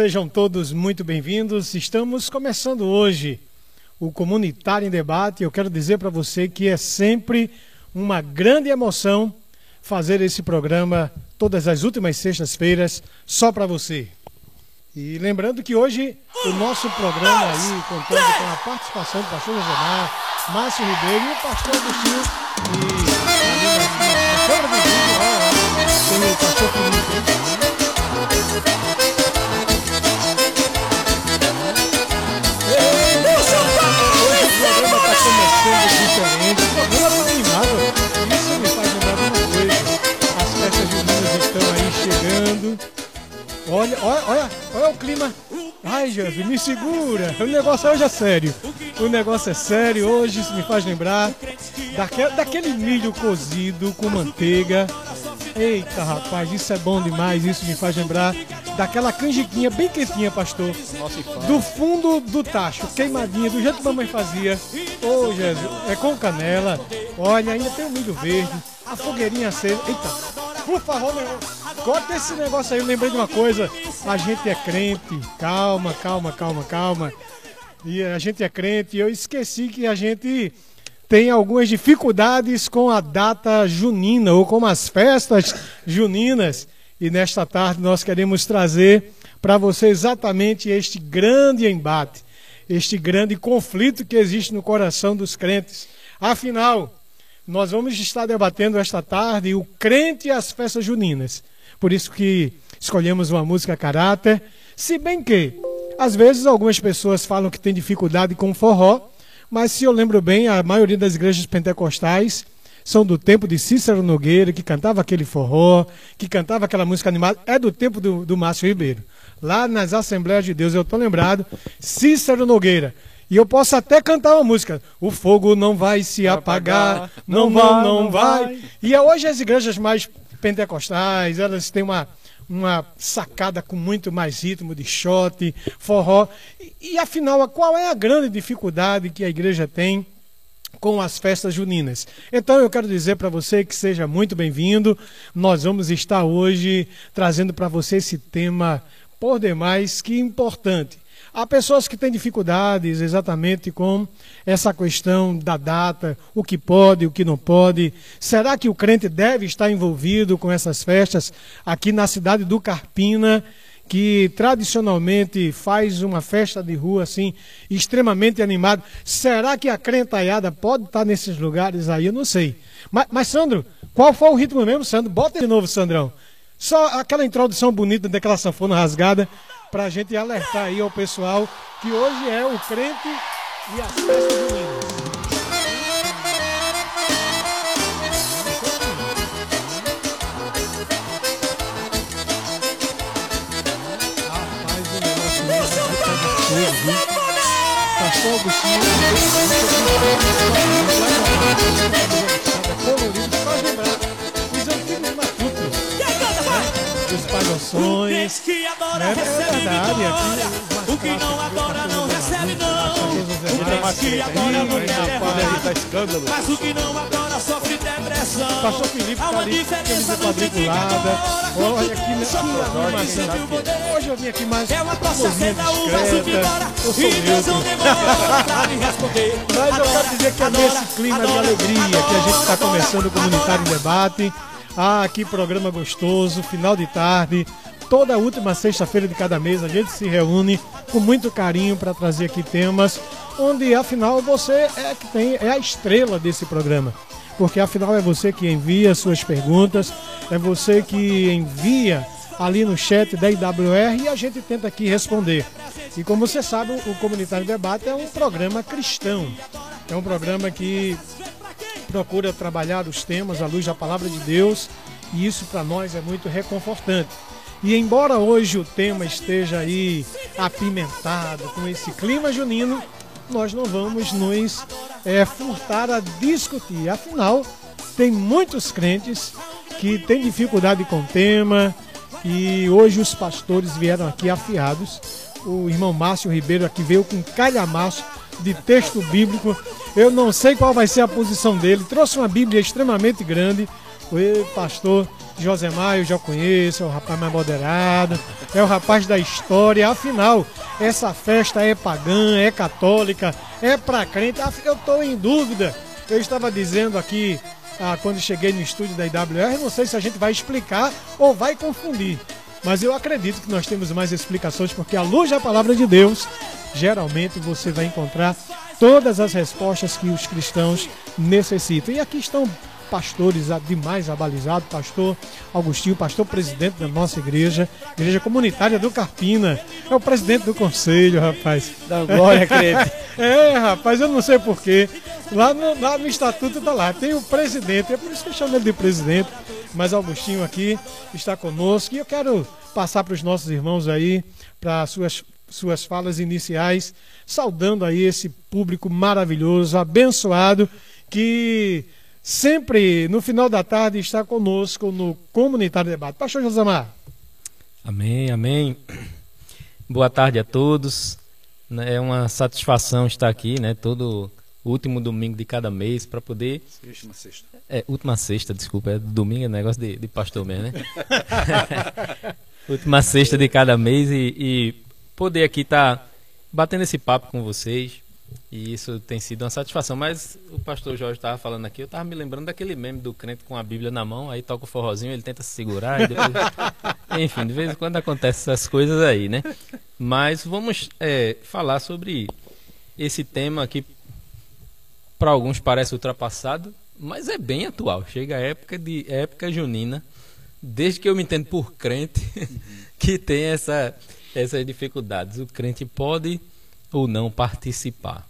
Sejam todos muito bem-vindos. Estamos começando hoje o Comunitário em Debate. Eu quero dizer para você que é sempre uma grande emoção fazer esse programa todas as últimas sextas-feiras só para você. E lembrando que hoje o nosso programa aí contando com a participação do pastor Josemar, Márcio Ribeiro e o pastor Agostinho e na câmera do tem o pastor Felipe. Chegando. Olha, olha, olha, olha o clima. Ai, Jesus, me segura. O negócio hoje é sério. O negócio é sério. Hoje isso me faz lembrar daquele, daquele milho cozido com manteiga. Eita, rapaz, isso é bom demais. Isso me faz lembrar daquela canjiquinha bem quentinha, pastor. Do fundo do tacho, queimadinha, do jeito que mamãe fazia. Ô, oh, Jesus, é com canela. Olha, ainda tem o milho verde, a fogueirinha acesa. Eita, por favor, meu irmão, corta esse negócio aí. Eu lembrei de uma coisa. A gente é crente. Calma, calma, calma, calma. E a gente é crente. Eu esqueci que a gente tem algumas dificuldades com a data junina ou com as festas juninas. E nesta tarde nós queremos trazer para você exatamente este grande embate, este grande conflito que existe no coração dos crentes. Afinal, nós vamos estar debatendo esta tarde o crente e as festas juninas. Por isso que escolhemos uma música caráter, se bem que às vezes algumas pessoas falam que tem dificuldade com forró, mas se eu lembro bem, a maioria das igrejas pentecostais são do tempo de Cícero Nogueira, que cantava aquele forró, que cantava aquela música animada, é do tempo do, do Márcio Ribeiro. Lá nas Assembleias de Deus, eu estou lembrado, Cícero Nogueira. E eu posso até cantar uma música. O fogo não vai se apagar, não, não vai, não vai. E hoje as igrejas mais pentecostais, elas têm uma, uma sacada com muito mais ritmo de shot, forró. E, e afinal, qual é a grande dificuldade que a igreja tem com as festas juninas. Então eu quero dizer para você que seja muito bem-vindo. Nós vamos estar hoje trazendo para você esse tema por demais que importante. Há pessoas que têm dificuldades exatamente com essa questão da data, o que pode, o que não pode. Será que o crente deve estar envolvido com essas festas aqui na cidade do Carpina? que tradicionalmente faz uma festa de rua assim, extremamente animada. Será que a crentaiada pode estar nesses lugares aí? Eu não sei. Mas, mas, Sandro, qual foi o ritmo mesmo, Sandro? Bota de novo, Sandrão. Só aquela introdução bonita daquela sanfona rasgada para a gente alertar aí ao pessoal que hoje é o crente e as festas juninas. Pastor Agostinho, colorido, faz lembrar né? os palhoções, né? é verdade, aqui, o que não adora não recebe não, o que adora não quer escândalo, mas o que não adora sofre depressão. Pastor Felipe tá ali, camisa quadriculada. Olha que, que animação. Hoje eu vim aqui mais é uma torcida da uva discreta. Eu sou neutro. Mas eu quero dizer que é nesse clima de alegria que a gente está começando o Comunitário Debate. Ah, que programa gostoso, final de tarde. Toda última sexta-feira de cada mês a gente se reúne com muito carinho para trazer aqui temas onde afinal você é que tem é a estrela desse programa porque afinal é você que envia suas perguntas, é você que envia ali no chat da IWR e a gente tenta aqui responder. E como você sabe, o Comunitário Debate é um programa cristão, é um programa que procura trabalhar os temas à luz da palavra de Deus e isso para nós é muito reconfortante. E embora hoje o tema esteja aí apimentado com esse clima junino, nós não vamos nos é, furtar a discutir. Afinal, tem muitos crentes que têm dificuldade com o tema e hoje os pastores vieram aqui afiados. O irmão Márcio Ribeiro aqui veio com calhamaço de texto bíblico. Eu não sei qual vai ser a posição dele. Trouxe uma Bíblia extremamente grande, O pastor Josemar eu já conheço, é o rapaz mais moderado, é o rapaz da história. Afinal, essa festa é pagã, é católica, é para crente. Eu estou em dúvida. Eu estava dizendo aqui ah, quando cheguei no estúdio da IWR, não sei se a gente vai explicar ou vai confundir. Mas eu acredito que nós temos mais explicações, porque à luz da palavra de Deus, geralmente você vai encontrar todas as respostas que os cristãos necessitam. E aqui estão pastores demais abalizados, pastor Augustinho, pastor presidente da nossa igreja, igreja comunitária do Carpina. É o presidente do conselho, rapaz. Da glória, crente. é, rapaz, eu não sei porquê. Lá no, lá no estatuto tá lá, tem o presidente, é por isso que eu chamo ele de presidente. Mas Augustinho aqui está conosco e eu quero passar para os nossos irmãos aí, para suas suas falas iniciais, saudando aí esse público maravilhoso, abençoado, que sempre no final da tarde está conosco no Comunitário Debate. Pastor Josamar. Amém, amém. Boa tarde a todos. É uma satisfação estar aqui, né? Todo último domingo de cada mês para poder. Última sexta. É, última sexta, desculpa. É domingo é negócio de, de pastor mesmo, né? última sexta de cada mês e, e poder aqui estar tá batendo esse papo com vocês, e isso tem sido uma satisfação. Mas o pastor Jorge estava falando aqui, eu estava me lembrando daquele meme do crente com a Bíblia na mão, aí toca o forrozinho, ele tenta se segurar. Depois... Enfim, de vez em quando acontecem essas coisas aí, né? Mas vamos é, falar sobre esse tema que para alguns parece ultrapassado, mas é bem atual. Chega a época de época junina, desde que eu me entendo por crente, que tem essa, essas dificuldades. O crente pode ou não participar.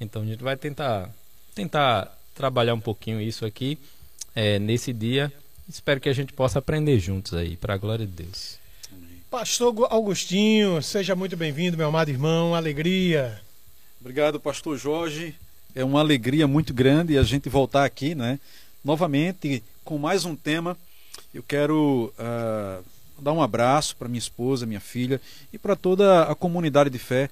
Então a gente vai tentar tentar trabalhar um pouquinho isso aqui é, nesse dia. Espero que a gente possa aprender juntos aí, para a glória de Deus. Pastor Augustinho, seja muito bem-vindo, meu amado irmão. Alegria. Obrigado, Pastor Jorge. É uma alegria muito grande a gente voltar aqui, né? Novamente com mais um tema. Eu quero uh, dar um abraço para minha esposa, minha filha e para toda a comunidade de fé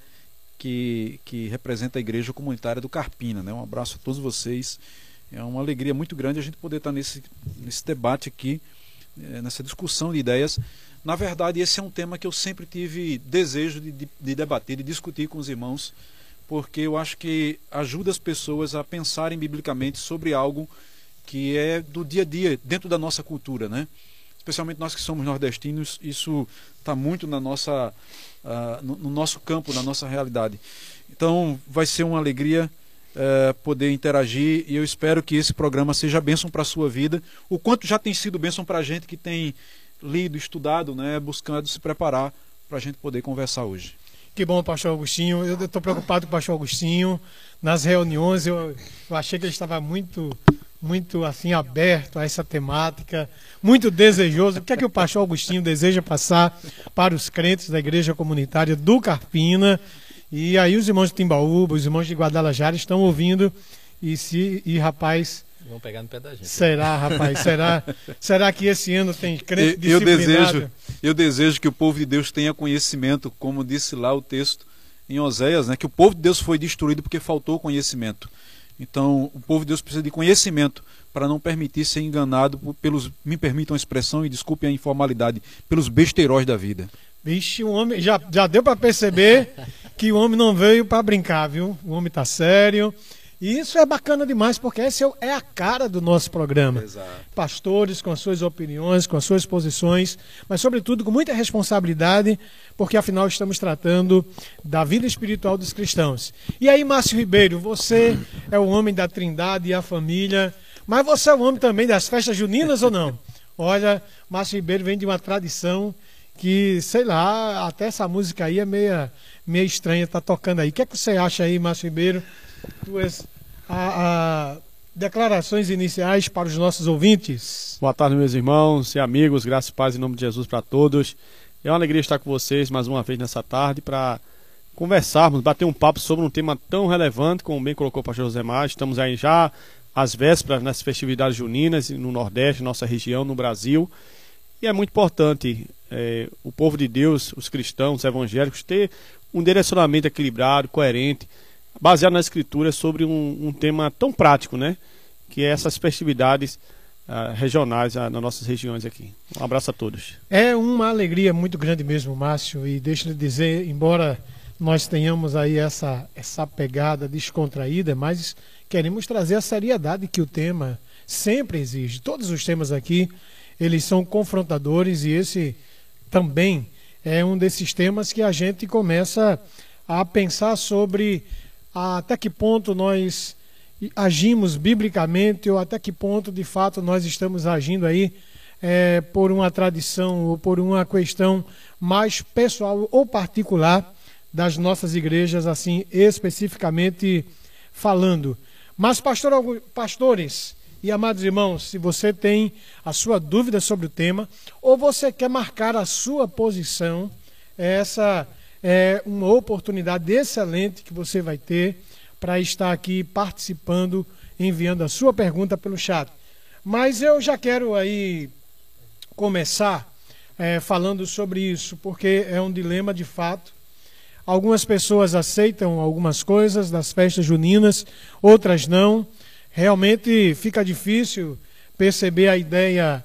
que, que representa a igreja comunitária do Carpina. Né? Um abraço a todos vocês. É uma alegria muito grande a gente poder estar nesse, nesse debate aqui, eh, nessa discussão de ideias. Na verdade, esse é um tema que eu sempre tive desejo de, de, de debater, de discutir com os irmãos, porque eu acho que ajuda as pessoas a pensarem biblicamente sobre algo que é do dia a dia, dentro da nossa cultura, né? Especialmente nós que somos nordestinos, isso está muito na nossa uh, no, no, nosso campo, na nossa realidade. Então, vai ser uma alegria uh, poder interagir e eu espero que esse programa seja bênção para a sua vida, o quanto já tem sido bênção para a gente que tem lido, estudado, né, buscando se preparar para a gente poder conversar hoje. Que bom, pastor Agostinho. Eu estou preocupado com o pastor Agostinho. Nas reuniões eu, eu achei que ele estava muito muito assim aberto a essa temática, muito desejoso. O que é que o pastor Augustinho deseja passar para os crentes da igreja comunitária do Carpina? E aí os irmãos de Timbaúba, os irmãos de Guadalajara estão ouvindo e se e rapaz, Vão pegar no pé da gente. Será, rapaz? Será? será que esse ano tem crente eu, eu desejo, eu desejo que o povo de Deus tenha conhecimento, como disse lá o texto em Oséias, né, que o povo de Deus foi destruído porque faltou conhecimento. Então, o povo de Deus precisa de conhecimento para não permitir ser enganado pelos, me permitam a expressão e desculpem a informalidade, pelos besteiróis da vida. Vixe, o homem já, já deu para perceber que o homem não veio para brincar, viu? O homem está sério. E isso é bacana demais, porque essa é, é a cara do nosso programa. Exato. Pastores com as suas opiniões, com as suas posições, mas sobretudo com muita responsabilidade, porque afinal estamos tratando da vida espiritual dos cristãos. E aí, Márcio Ribeiro, você é o homem da trindade e a família, mas você é o homem também das festas juninas ou não? Olha, Márcio Ribeiro vem de uma tradição que, sei lá, até essa música aí é meia, meia estranha, tá tocando aí. O que é que você acha aí, Márcio Ribeiro? Tuas a, a, declarações iniciais para os nossos ouvintes. Boa tarde, meus irmãos e amigos. Graças e paz em nome de Jesus para todos. É uma alegria estar com vocês mais uma vez nessa tarde para conversarmos, bater um papo sobre um tema tão relevante, como bem colocou o pastor José Mar. Estamos aí já às vésperas nas festividades juninas no Nordeste, nossa região, no Brasil. E é muito importante é, o povo de Deus, os cristãos, os evangélicos, ter um direcionamento equilibrado, coerente baseado na escritura sobre um, um, tema tão prático, né? Que é essas festividades uh, regionais uh, nas nossas regiões aqui. Um abraço a todos. É uma alegria muito grande mesmo, Márcio, e deixa eu dizer, embora nós tenhamos aí essa, essa pegada descontraída, mas queremos trazer a seriedade que o tema sempre exige. Todos os temas aqui, eles são confrontadores e esse também é um desses temas que a gente começa a pensar sobre até que ponto nós agimos biblicamente ou até que ponto de fato nós estamos agindo aí é, por uma tradição ou por uma questão mais pessoal ou particular das nossas igrejas, assim especificamente falando. Mas, pastor, pastores e amados irmãos, se você tem a sua dúvida sobre o tema ou você quer marcar a sua posição, essa é uma oportunidade excelente que você vai ter para estar aqui participando, enviando a sua pergunta pelo chat. Mas eu já quero aí começar é, falando sobre isso, porque é um dilema de fato. Algumas pessoas aceitam algumas coisas das festas juninas, outras não. Realmente fica difícil perceber a ideia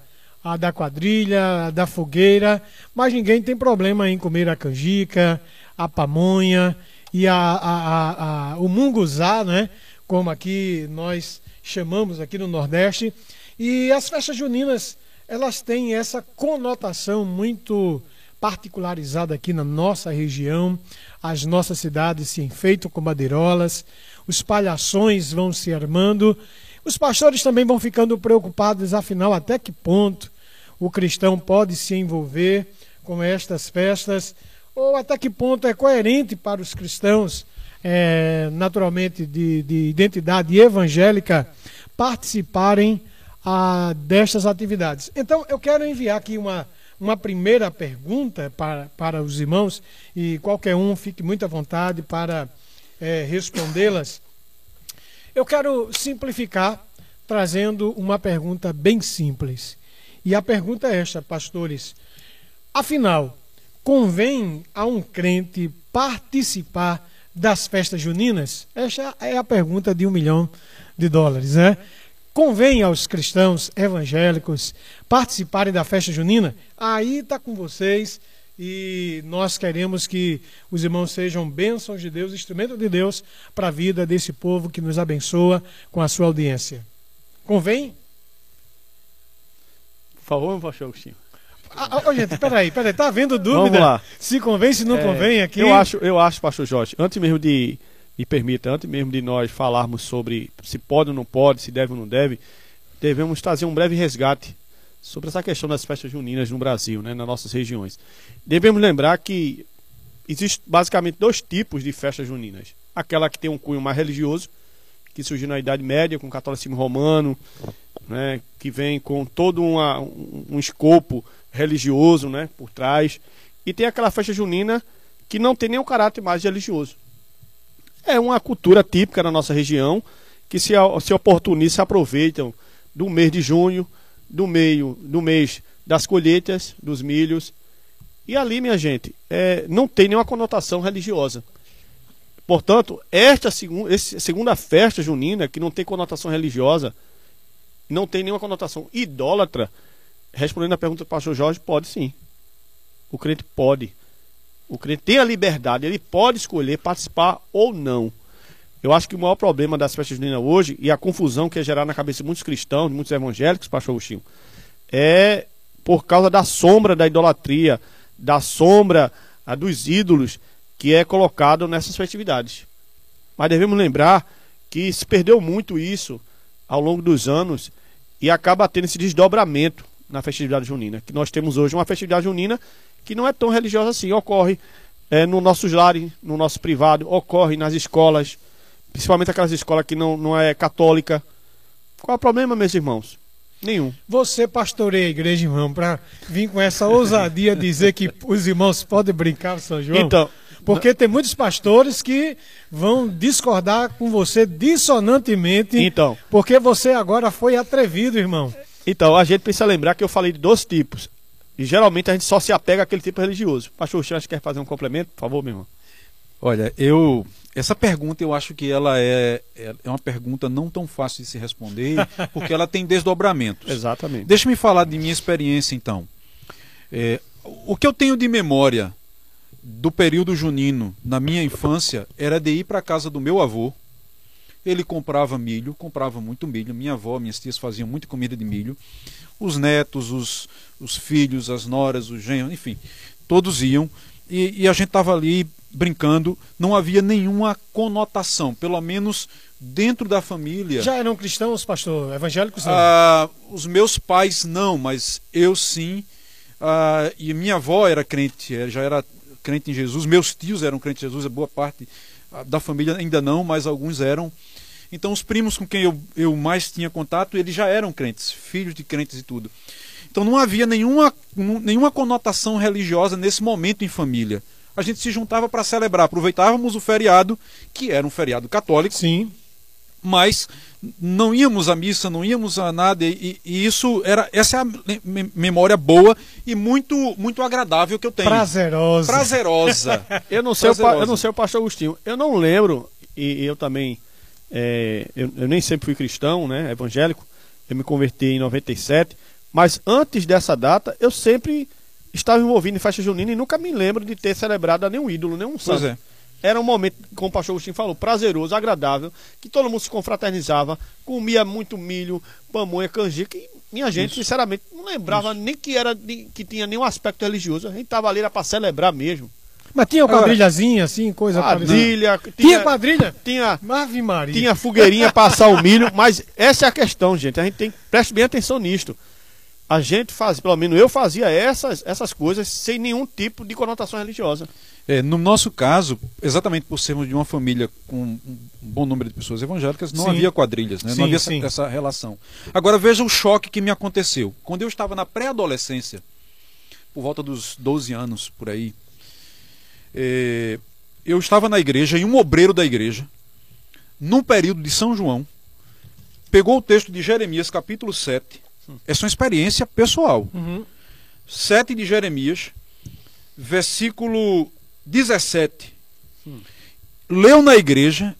a da quadrilha, a da fogueira, mas ninguém tem problema em comer a canjica, a pamonha e a, a, a, o munguzá, né? como aqui nós chamamos aqui no Nordeste. E as festas juninas, elas têm essa conotação muito particularizada aqui na nossa região. As nossas cidades se enfeitam com bandeirolas, os palhações vão se armando. Os pastores também vão ficando preocupados, afinal, até que ponto o cristão pode se envolver com estas festas ou até que ponto é coerente para os cristãos, é, naturalmente de, de, identidade evangélica, participarem a, destas atividades. Então, eu quero enviar aqui uma, uma primeira pergunta para, para os irmãos, e qualquer um fique muito à vontade para é, respondê-las. Eu quero simplificar trazendo uma pergunta bem simples. E a pergunta é esta, pastores. Afinal, Convém a um crente participar das festas juninas? Essa é a pergunta de um milhão de dólares, né? Convém aos cristãos evangélicos participarem da festa junina? Aí está com vocês e nós queremos que os irmãos sejam bênçãos de Deus, instrumento de Deus para a vida desse povo que nos abençoa com a sua audiência. Convém? Por favor, meu pastor Agostinho. Ah, oh, gente, peraí, peraí, tá havendo dúvida? Vamos lá. Se convém, se não é, convém aqui. Eu acho, eu acho, pastor Jorge, antes mesmo de, me permita, antes mesmo de nós falarmos sobre se pode ou não pode, se deve ou não deve, devemos trazer um breve resgate sobre essa questão das festas juninas no Brasil, né, nas nossas regiões. Devemos lembrar que existem basicamente dois tipos de festas juninas. Aquela que tem um cunho mais religioso, que surgiu na Idade Média com o catolicismo romano, né, que vem com todo uma, um, um escopo religioso né, por trás. E tem aquela festa junina que não tem nenhum caráter mais religioso. É uma cultura típica da nossa região que se, se oportunistas se aproveitam do mês de junho, do meio do mês das colheitas, dos milhos. E ali, minha gente, é, não tem nenhuma conotação religiosa. Portanto, esta segunda festa junina, que não tem conotação religiosa, não tem nenhuma conotação idólatra, respondendo a pergunta do pastor Jorge, pode sim. O crente pode. O crente tem a liberdade, ele pode escolher participar ou não. Eu acho que o maior problema das festas juninas hoje, e a confusão que é gerar na cabeça de muitos cristãos, de muitos evangélicos, pastor Agostinho, é por causa da sombra da idolatria, da sombra a, dos ídolos que é colocado nessas festividades. Mas devemos lembrar que se perdeu muito isso ao longo dos anos e acaba tendo esse desdobramento na festividade junina. Que nós temos hoje uma festividade junina que não é tão religiosa assim. Ocorre é, no nossos lares, no nosso privado, ocorre nas escolas, principalmente aquelas escolas que não, não é católica. Qual é o problema, meus irmãos? Nenhum. Você pastoreia a igreja, irmão, para vir com essa ousadia dizer que os irmãos podem brincar São João? Então, porque tem muitos pastores que vão discordar com você dissonantemente. Então. Porque você agora foi atrevido, irmão. Então, a gente precisa lembrar que eu falei de dois tipos. E geralmente a gente só se apega àquele tipo religioso. Pastor Xan, quer fazer um complemento, por favor, meu irmão? Olha, eu essa pergunta eu acho que ela é, é, é uma pergunta não tão fácil de se responder, porque ela tem desdobramentos. Exatamente. Deixa-me falar de minha experiência então. É, o que eu tenho de memória do período junino na minha infância era de ir para a casa do meu avô. Ele comprava milho, comprava muito milho. Minha avó, minhas tias faziam muita comida de milho. Os netos, os, os filhos, as noras, os genros, enfim, todos iam. E, e a gente estava ali brincando, não havia nenhuma conotação, pelo menos dentro da família. Já eram cristãos, pastor? Evangélicos? Ah, os meus pais não, mas eu sim. Ah, e minha avó era crente, eh, já era crente em Jesus. Meus tios eram crentes em Jesus, a boa parte ah, da família ainda não, mas alguns eram. Então os primos com quem eu, eu mais tinha contato, eles já eram crentes, filhos de crentes e tudo. Então não havia nenhuma, nenhuma conotação religiosa nesse momento em família a gente se juntava para celebrar. Aproveitávamos o feriado, que era um feriado católico. Sim. Mas não íamos à missa, não íamos a nada e, e isso era essa é a memória boa e muito muito agradável que eu tenho. Prazerosa. Prazerosa. eu não sei Prazerosa. o eu não sei o pastor Agostinho. Eu não lembro e, eu também é, eu, eu nem sempre fui cristão, né, evangélico. Eu me converti em 97, mas antes dessa data eu sempre estava envolvido em festa junina e nunca me lembro de ter celebrado a nenhum ídolo, nenhum santo. Pois é. Era um momento, como o pastor Agostinho falou, prazeroso, agradável, que todo mundo se confraternizava, comia muito milho, pamonha, canjica, e minha gente, Isso. sinceramente, não lembrava Isso. nem que era que tinha nenhum aspecto religioso. A gente estava ali era para celebrar mesmo. Mas tinha quadrilhazinha assim, coisa Quadrilha. Tinha, tinha quadrilha? Tinha. Ave Maria. Tinha fogueirinha passar o milho, mas essa é a questão, gente. A gente tem que preste bem atenção nisto a gente fazia, pelo menos eu fazia essas, essas coisas sem nenhum tipo de conotação religiosa. É, no nosso caso, exatamente por sermos de uma família com um bom número de pessoas evangélicas, não sim. havia quadrilhas, né? sim, não havia essa, essa, relação. Agora veja o choque que me aconteceu. Quando eu estava na pré-adolescência, por volta dos 12 anos por aí, é, eu estava na igreja e um obreiro da igreja, num período de São João, pegou o texto de Jeremias, capítulo 7, essa é uma experiência pessoal. Uhum. 7 de Jeremias, versículo 17. Hum. Leu na igreja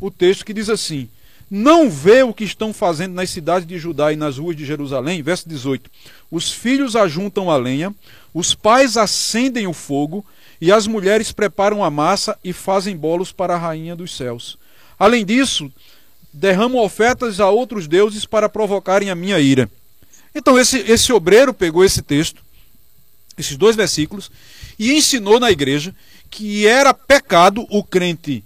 o texto que diz assim: Não vê o que estão fazendo nas cidades de Judá e nas ruas de Jerusalém? Verso 18: Os filhos ajuntam a lenha, os pais acendem o fogo, e as mulheres preparam a massa e fazem bolos para a rainha dos céus. Além disso, derramam ofertas a outros deuses para provocarem a minha ira. Então esse, esse obreiro pegou esse texto, esses dois versículos, e ensinou na igreja que era pecado o crente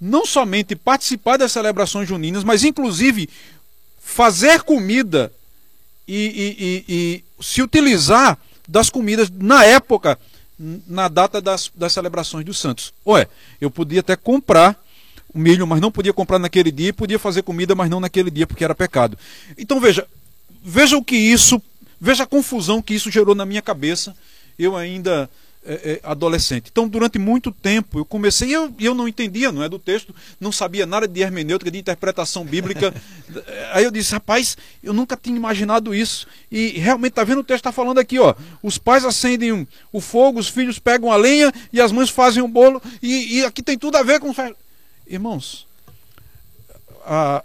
não somente participar das celebrações juninas, mas inclusive fazer comida e, e, e, e se utilizar das comidas na época, na data das, das celebrações dos santos. Ué, eu podia até comprar milho, mas não podia comprar naquele dia, podia fazer comida, mas não naquele dia, porque era pecado. Então veja, veja o que isso, veja a confusão que isso gerou na minha cabeça, eu ainda é, é, adolescente. Então, durante muito tempo, eu comecei, eu, eu não entendia, não é do texto, não sabia nada de hermenêutica, de interpretação bíblica. Aí eu disse, rapaz, eu nunca tinha imaginado isso. E realmente, está vendo o texto está falando aqui, ó. Os pais acendem o fogo, os filhos pegam a lenha e as mães fazem o bolo. E, e aqui tem tudo a ver com Irmãos,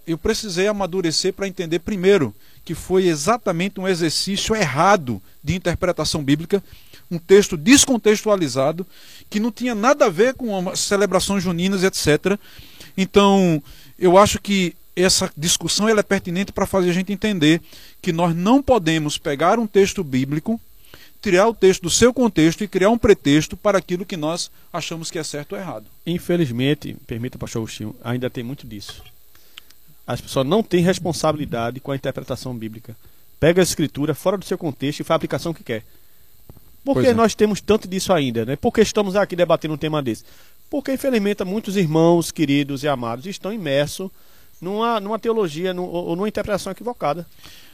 eu precisei amadurecer para entender primeiro que foi exatamente um exercício errado de interpretação bíblica, um texto descontextualizado, que não tinha nada a ver com celebrações juninas, etc. Então, eu acho que essa discussão é pertinente para fazer a gente entender que nós não podemos pegar um texto bíblico tirar o texto do seu contexto e criar um pretexto para aquilo que nós achamos que é certo ou errado. Infelizmente, permita, pastor Agostinho, ainda tem muito disso. As pessoas não têm responsabilidade com a interpretação bíblica. Pega a escritura fora do seu contexto e faz a aplicação que quer. Por que é. nós temos tanto disso ainda? Né? Por que estamos aqui debatendo um tema desse? Porque, infelizmente, muitos irmãos queridos e amados estão imersos numa, numa teologia ou numa interpretação equivocada.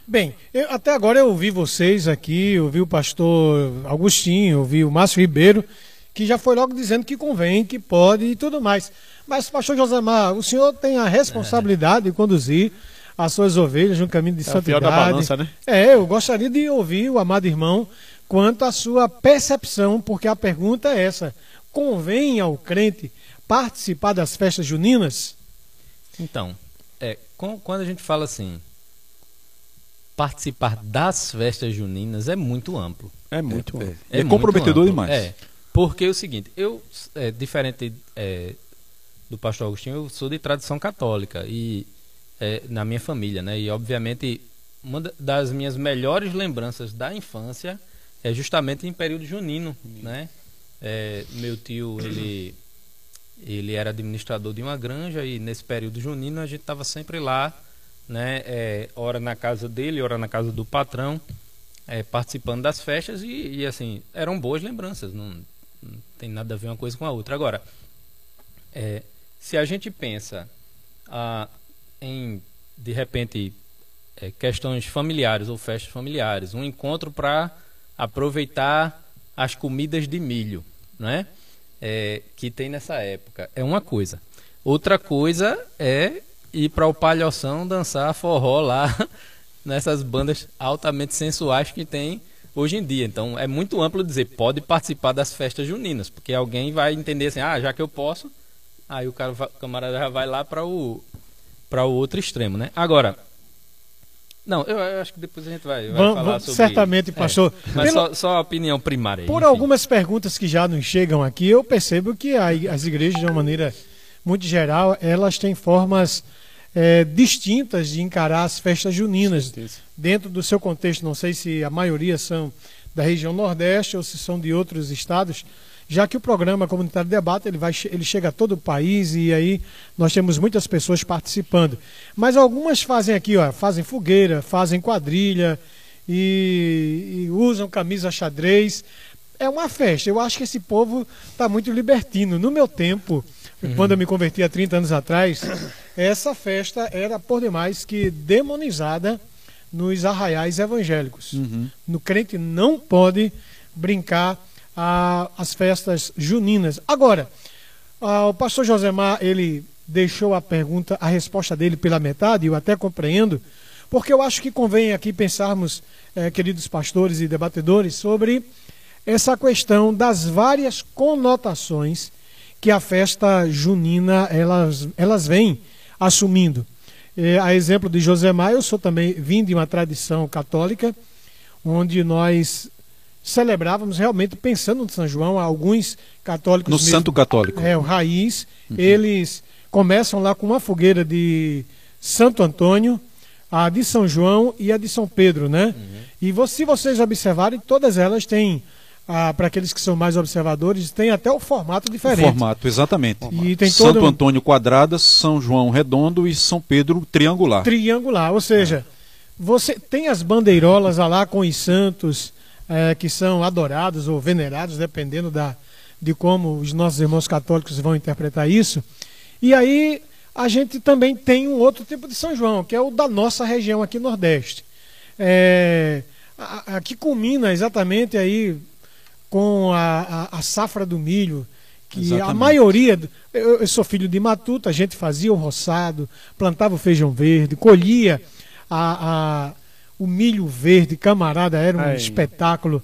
Bem, eu, até agora eu ouvi vocês aqui, ouvi o pastor Agostinho, ouvi o Márcio Ribeiro, que já foi logo dizendo que convém, que pode e tudo mais. Mas, pastor Josemar, o senhor tem a responsabilidade é. de conduzir as suas ovelhas no caminho de é santidade. da balança, né? É, eu gostaria de ouvir o amado irmão quanto à sua percepção, porque a pergunta é essa: convém ao crente participar das festas juninas? Então, é, com, quando a gente fala assim, participar das festas juninas é muito amplo. É muito É, bom. é comprometedor amplo. demais. É, porque é o seguinte, eu, é, diferente é, do pastor Agostinho, eu sou de tradição católica e é, na minha família, né? E obviamente uma da- das minhas melhores lembranças da infância é justamente em período junino, né? É, meu tio, ele ele era administrador de uma granja e nesse período junino a gente estava sempre lá, né? É, ora na casa dele, ora na casa do patrão, é, participando das festas e, e, assim eram boas lembranças, não, não tem nada a ver uma coisa com a outra. Agora, é, se a gente pensa ah, em de repente é, questões familiares ou festas familiares, um encontro para aproveitar as comidas de milho, né? É, que tem nessa época é uma coisa. Outra coisa é ir para o palhoção dançar forró lá nessas bandas altamente sensuais que tem hoje em dia. Então é muito amplo dizer pode participar das festas juninas, porque alguém vai entender assim, ah, já que eu posso, aí o cara, o camarada já vai lá para o para o outro extremo, né? Agora, não, eu, eu acho que depois a gente vai, vai Vamos- falar sobre certamente, é, pastor. mas Pelo- só, só a opinião primária. aí, Por enfim. algumas perguntas que já nos chegam aqui, eu percebo que a as igrejas, de uma maneira muito geral, elas têm formas eh, distintas de encarar as festas juninas. Dentro do seu contexto, não sei se a maioria são da região Nordeste ou se são de outros estados, já que o programa Comunitário de Debate ele, vai, ele chega a todo o país e aí nós temos muitas pessoas participando. Mas algumas fazem aqui, ó, fazem fogueira, fazem quadrilha e, e usam camisa xadrez. É uma festa. Eu acho que esse povo está muito libertino. No meu tempo, quando eu me converti há 30 anos atrás, essa festa era por demais que demonizada nos arraiais evangélicos. No crente não pode brincar a- as festas juninas. Agora, ah, o pastor Josemar, ele deixou a pergunta, a resposta dele pela metade, eu até compreendo, porque eu acho que convém aqui pensarmos, eh, queridos pastores e debatedores, sobre essa questão das várias conotações que a festa junina elas, elas vêm assumindo. Eh, a exemplo de Josemar, eu sou também vim de uma tradição católica, onde nós celebrávamos realmente pensando no São João, alguns católicos No mesmo- Santo Católico. é, o Raiz, eles começam lá com uma fogueira de Santo Antônio, a de São João e a de São Pedro, né? E vo- se vocês observarem, todas elas têm, ah, para aqueles que são mais observadores, tem até o formato diferente. Formato, exatamente. E tem Santo todo um Antônio quadrada, São João redondo e São Pedro triangular. triangular, ou seja, você tem as bandeirolas lá com os santos eh, que são adorados ou venerados, dependendo da, de como os nossos irmãos católicos vão interpretar isso. E aí a gente também tem um outro tipo de São João, que é o da nossa região aqui Nordeste. É, a, a que culmina exatamente aí com a, a, a safra do milho, que a Exatamente. maioria. do- Eu, eu sou filho de matuta, a gente fazia o roçado, plantava o feijão verde, colhia a, a- o milho verde, camarada, era um Ai. espetáculo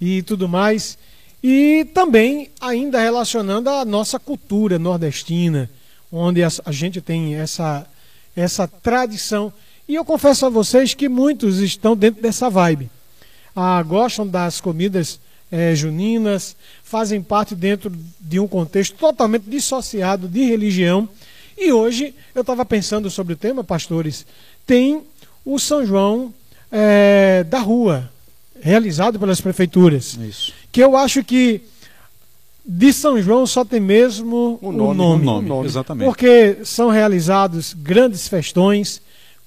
e tudo mais. E também ainda relacionando a nossa cultura nordestina, onde a, a gente tem essa, essa tradição. E eu confesso a vocês que muitos estão dentro dessa vibe. Ah, gostam das comidas eh, juninas, fazem parte dentro de um contexto totalmente dissociado de religião. E hoje, eu estava pensando sobre o tema, pastores, tem o São João eh, da rua, realizado pelas prefeituras Isso. que eu acho que de São João só tem mesmo O o nome, nome. O nome, nome. exatamente. Porque são realizados grandes festões,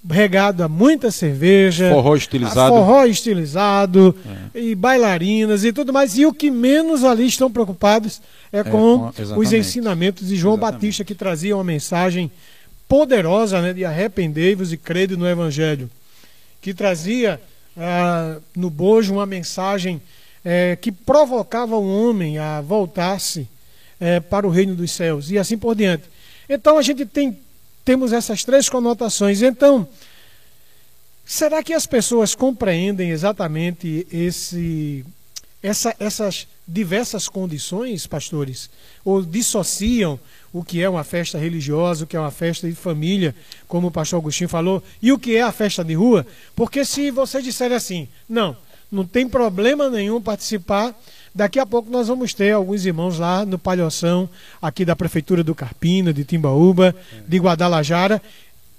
regado a muita cerveja, Forró estilizado. forró estilizado e bailarinas e tudo mais. E o que menos ali estão preocupados é, com com- os ensinamentos de João Exatamente. Batista, que trazia uma mensagem poderosa né, de arrependei-vos e crede no Evangelho, que trazia ah, no bojo uma mensagem eh, que provocava o homem a voltar-se eh, para o reino dos céus e assim por diante. Então a gente tem temos essas três conotações. Então, será que as pessoas compreendem exatamente esse essa- essas diversas condições, pastores, ou dissociam o que é uma festa religiosa, o que é uma festa de família, como o pastor Agostinho falou, e o que é a festa de rua, porque se vocês disserem assim, não, não tem problema nenhum participar, daqui a pouco nós vamos ter alguns irmãos lá no Palhoção, aqui da Prefeitura do Carpina, de Timbaúba, de Guadalajara,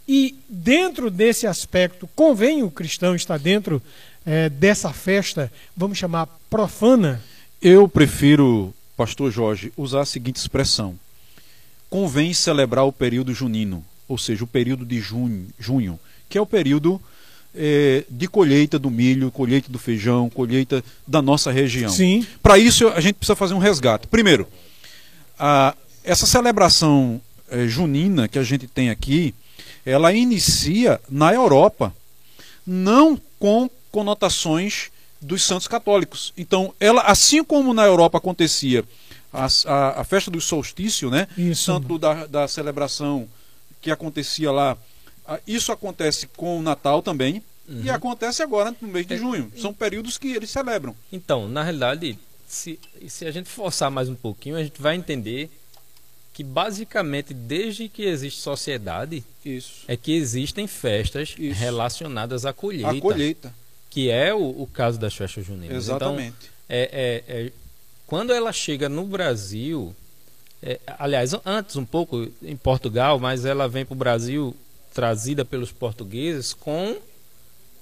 e dentro desse aspecto, convém o cristão estar dentro é, dessa festa, vamos chamar profana? Eu prefiro, pastor Jorge, usar a seguinte expressão: convém celebrar o período junino, ou seja, o período de junho, junho que é o período é, de colheita do milho, colheita do feijão, colheita da nossa região. Sim. Para isso, a gente precisa fazer um resgate. Primeiro, a, essa celebração é, junina que a gente tem aqui, ela inicia na Europa, não com conotações dos santos católicos. Então, ela, assim como na Europa acontecia a, a, a festa do solstício, né? Isso. Santo da, da celebração que acontecia lá, isso acontece com o Natal também. Uhum. E acontece agora no mês de é, junho. São períodos que eles celebram. Então, na realidade, se, se a gente forçar mais um pouquinho, a gente vai entender que basicamente desde que existe sociedade Isso. é que existem festas Isso. relacionadas à colheita. A colheita que é o, o caso das festas juninas. Exatamente. Então, é, é, é, quando ela chega no Brasil, é, aliás, antes um pouco em Portugal, mas ela vem para o Brasil trazida pelos portugueses com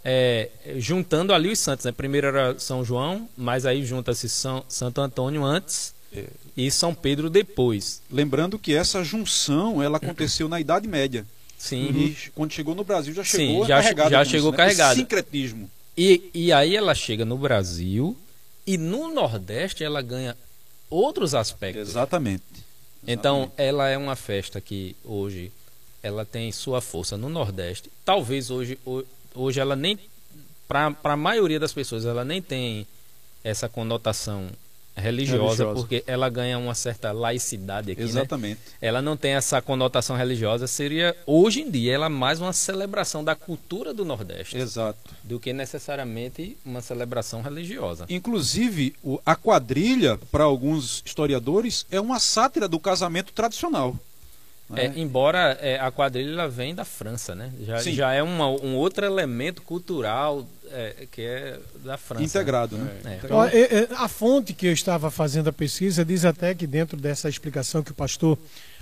é, juntando ali os santos. Né? Primeiro era São João, mas aí junta-se São Santo Antônio antes é. e São Pedro depois. Lembrando que essa junção ela aconteceu na Idade Média. Sim. E quando chegou no Brasil já chegou Sim, já, carregada. Já chegou isso, carregada. Né? sincretismo. E, e aí ela chega no Brasil e no Nordeste ela ganha outros aspectos. Exatamente. Então Exatamente. ela é uma festa que hoje ela tem sua força no Nordeste. Talvez hoje, hoje ela nem para a maioria das pessoas ela nem tem essa conotação religiosa, religiosa, porque ela ganha uma certa laicidade aqui, né? Exatamente. Né? Ela não tem essa conotação religiosa, seria hoje em dia ela mais uma celebração da cultura do Nordeste. Exato. Do que necessariamente uma celebração religiosa. Inclusive, a quadrilha, para alguns historiadores, é uma sátira do casamento tradicional. É, embora é, a quadrilha vem da França, né? Já, já é uma, um outro elemento cultural é, que é da França. Integrado, né? É. Então, é, é, a fonte que eu estava fazendo a pesquisa diz até que dentro dessa explicação que o pastor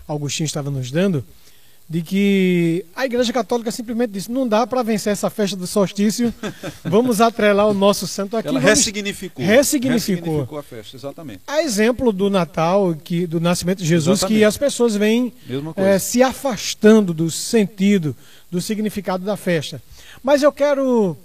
Agostinho estava nos dando, de que a Igreja Católica simplesmente disse: não dá para vencer essa festa do solstício, vamos atrelar o nosso santo aqui. Ela vamos... ressignificou. ressignificou. Ressignificou a festa, exatamente. A exemplo do Natal, que, do nascimento de Jesus, exatamente. que as pessoas vêm é, se afastando do sentido, do significado da festa. Mas eu quero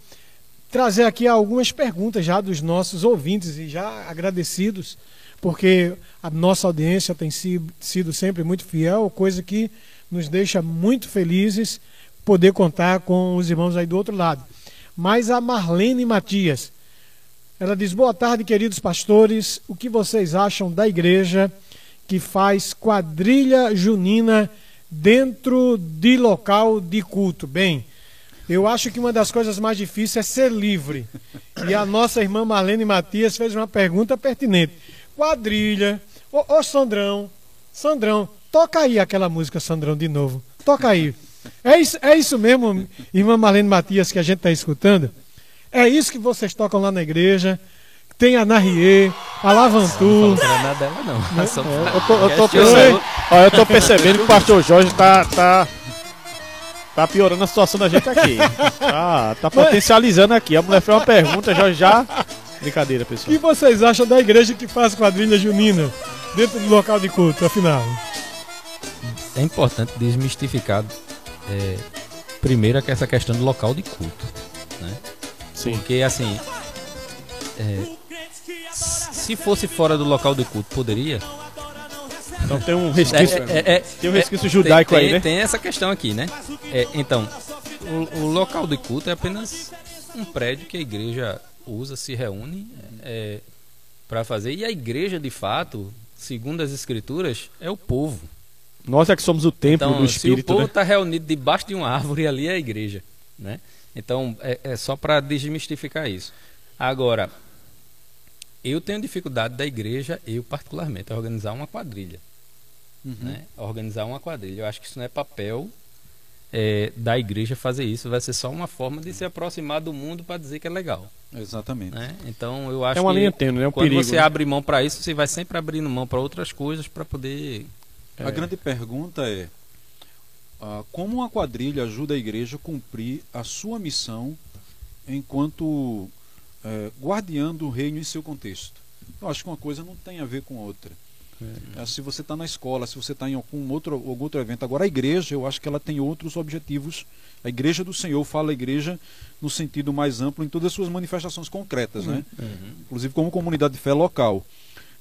trazer aqui algumas perguntas já dos nossos ouvintes e já agradecidos, porque a nossa audiência tem sido sempre muito fiel, coisa que nos deixa muito felizes poder contar com os irmãos aí do outro lado. Mas a Marlene Matias, ela diz: Boa tarde, queridos pastores. O que vocês acham da igreja que faz quadrilha junina dentro de local de culto? Bem, eu acho que uma das coisas mais difíceis é ser livre. E a nossa irmã Marlene Matias fez uma pergunta pertinente. Quadrilha. Ô, ô Sandrão, Sandrão, Toca aí aquela música, Sandrão, de novo. Toca aí. É isso, é isso mesmo, irmã Marlene Matias, que a gente está escutando? É isso que vocês tocam lá na igreja? Tem a Narrie, a Lavantu. Não nada dela, não. não. É, eu, tô, eu, tô percebendo, ó, eu tô percebendo que o pastor Jorge tá, tá, tá piorando a situação da gente aqui. Tá, tá potencializando aqui. A mulher fez uma pergunta, Jorge já. Brincadeira, pessoal. O que vocês acham da igreja que faz quadrilha junina dentro do local de culto, afinal? É importante desmistificar é, primeiro essa questão do local de culto, né? Sim. Porque assim, é, se fosse fora do local de culto, poderia? Então tem um resquício, é, é, é tem um resquício judaico tem, aí, né? Tem essa questão aqui, né? então, o, o, local de culto é apenas um prédio que a igreja usa, se reúne para fazer. E a igreja, de fato, segundo as escrituras, é o povo. Nós é que somos o templo então, do Espírito. Se o povo está né? reunido debaixo de uma árvore, ali é a igreja. Né? Então, é, é só para desmistificar isso. Agora, eu tenho dificuldade da igreja, eu particularmente, a organizar uma quadrilha. Uhum. Né? Organizar uma quadrilha. Eu acho que isso não é papel é, da igreja fazer isso. Vai ser só uma forma de se aproximar do mundo para dizer que é legal. Exatamente. Né? Então eu acho É uma que linha tênue, né? Um quando perigo, você né? abre mão para isso, você vai sempre abrindo mão para outras coisas para poder. A grande pergunta é ah, como uma quadrilha ajuda a igreja a cumprir a sua missão enquanto eh, guardiã do reino em seu contexto. Eu acho que uma coisa não tem a ver com outra. É, se você está na escola, se você está em algum outro, algum outro evento. Agora, a igreja, eu acho que ela tem outros objetivos. A igreja do Senhor fala a igreja no sentido mais amplo, em todas as suas manifestações concretas, né? inclusive como comunidade de fé local.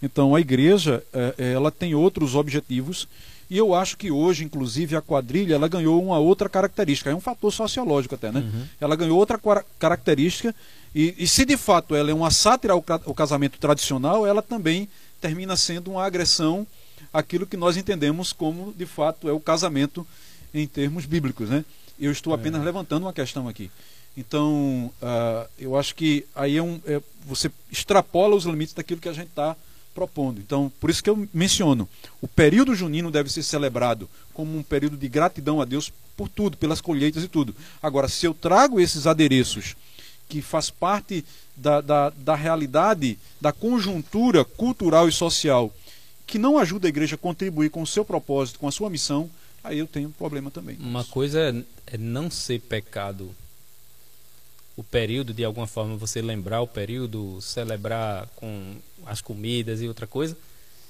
Então, a igreja, eh, eh, ela tem outros objetivos. E eu acho que hoje, inclusive, a quadrilha ela ganhou uma outra característica. É um fator sociológico até, né? Ela ganhou outra característica. E, e se de fato ela é uma sátira ao, ca- ao casamento tradicional, ela também termina sendo uma agressão àquilo que nós entendemos como, de fato, é o casamento em termos bíblicos, né? Eu estou apenas levantando uma questão aqui. Então, ah, eu acho que aí é um, é- você extrapola os limites daquilo que a gente está propondo. Então, por isso que eu menciono, o período junino deve ser celebrado como um período de gratidão a Deus por tudo, pelas colheitas e tudo. Agora, se eu trago esses adereços que faz parte da, da, da realidade, da conjuntura cultural e social, que não ajuda a igreja a contribuir com o seu propósito, com a sua missão, aí eu tenho um problema também. Uma coisa é, é não ser pecado o período, de alguma forma, você lembrar o período, celebrar com as comidas e outra coisa.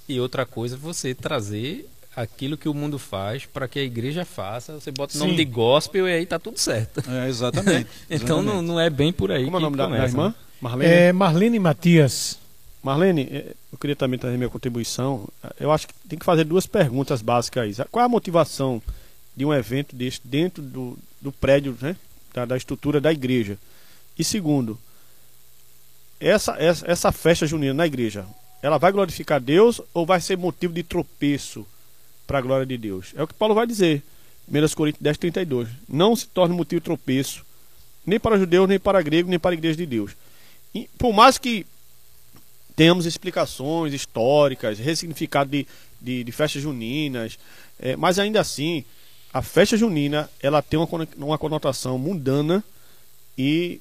E outra coisa, você trazer aquilo que o mundo faz para que a igreja faça. Você bota o nome de gospel e aí tá tudo certo. É, exatamente. Então não, exatamente. não é bem por aí Como é o nome da, irmã? né? Marlene? É Marlene Matias. Marlene, eh, eu queria também trazer minha contribuição. Eu acho que tem que fazer duas perguntas básicas aí. Qual é a motivação de um evento deste dentro do, do prédio, né? Da, da estrutura da igreja? E segundo, essa, essa, essa festa junina na igreja, ela vai glorificar Deus ou vai ser motivo de tropeço para a glória de Deus? É o que Paulo vai dizer. 1 Coríntios 10, 32. Não se torne motivo de tropeço, nem para judeus, nem para grego, nem para a igreja de Deus. E, por mais que temos explicações históricas, ressignificado de, de, de festas juninas, é, mas ainda assim, a festa junina ela tem uma, uma conotação mundana e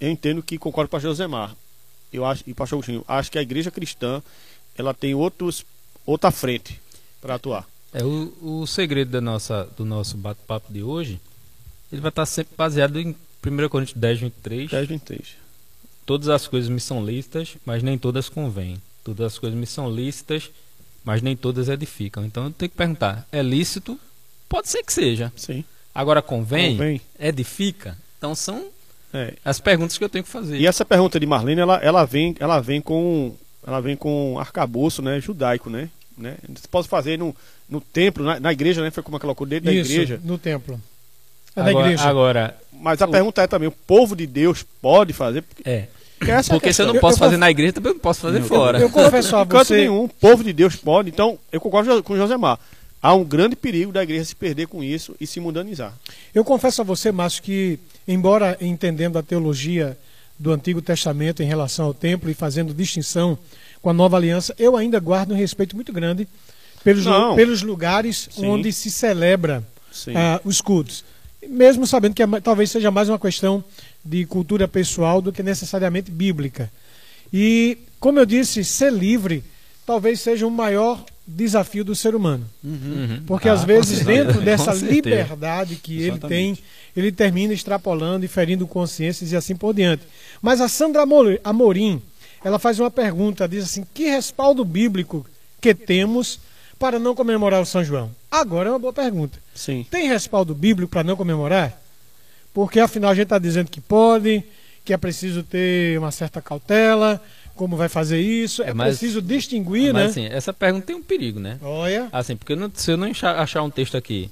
eu entendo que concordo com o pastor Josemar. Eu acho, e pastor Agostinho, acho que a igreja cristã ela tem outros, outra frente para atuar. É o, o segredo da nossa, do nosso bate-papo de hoje, ele vai estar sempre baseado em 1 Coríntios 10, 23. 10, 23. Todas as coisas me são lícitas, mas nem todas convêm. Todas as coisas me são lícitas, mas nem todas edificam. Então eu tenho que perguntar: é lícito? Pode ser que seja. Sim. Agora convém? Convém. Edifica? Então são É. as perguntas que eu tenho que fazer. E essa pergunta de Marlene, ela, ela vem, ela vem com, ela vem com um arcabouço, né, judaico, né? né? Você pode fazer no, no templo, na, na igreja, né? Foi como ela colocou dentro Isso, da igreja. no templo. É agora, igreja. agora, Mas a pergunta é também, o povo de Deus pode fazer? Porque é. essa é a Porque se eu não Eu- posso eu fazer conf- na igreja, também não posso fazer fora. Eu confesso a Em canto você, nenhum, o povo de Deus pode. Então, eu concordo com o Josemar. Há um grande perigo da igreja se perder com isso e se mundanizar. eu confesso a você, Márcio, que embora entendendo a teologia do Antigo Testamento em relação ao templo e fazendo distinção com a Nova Aliança, eu ainda guardo um respeito muito grande pelos, Não. pelos lugares Sim. onde se celebra ah, os cultos. Mesmo sabendo que é talvez seja mais uma questão de cultura pessoal do que necessariamente bíblica. E, como eu disse, ser livre talvez seja o maior desafio do ser humano. Uhum. Porque Ah, às vezes, dentro dessa liberdade que ele tem, Exatamente. ele termina extrapolando e ferindo consciências e assim por diante. Mas a Sandra Amor- Amorim, ela faz uma pergunta, diz assim: que respaldo bíblico que temos para não comemorar o São João? Agora é uma boa pergunta. Sim. Tem respaldo bíblico para não comemorar? Porque afinal a gente está dizendo que pode, que é preciso ter uma certa cautela, como vai fazer isso, é, É, mas- preciso distinguir, Mas né? assim, essa pergunta tem um perigo, né? Olha, Assim, porque não- se eu não achar, um texto aqui,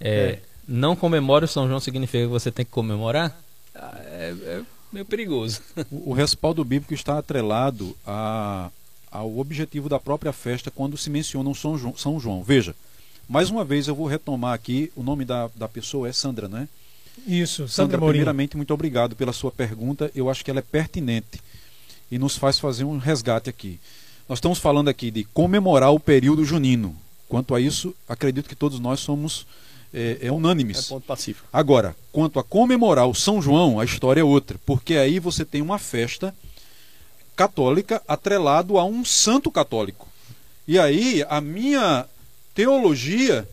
é, não comemore o São João significa que você tem que comemorar, ah, é, é meio perigoso. O, o respaldo bíblico está atrelado a- ao objetivo da própria festa quando se menciona o São João. São João. Veja, mais uma vez eu vou retomar aqui, o nome da, da pessoa é Sandra, não é? isso, Sandra Sandra, primeiramente, muito obrigado pela sua pergunta. Eu acho que ela é pertinente. E nos faz fazer um resgate aqui. Nós estamos falando aqui de comemorar o período junino. Quanto a isso, acredito que todos nós somos é, é unânimes. É ponto pacífico. Agora, quanto a comemorar o São João, a história é outra, porque aí você tem uma festa católica atrelado a um santo católico. E aí a minha teologia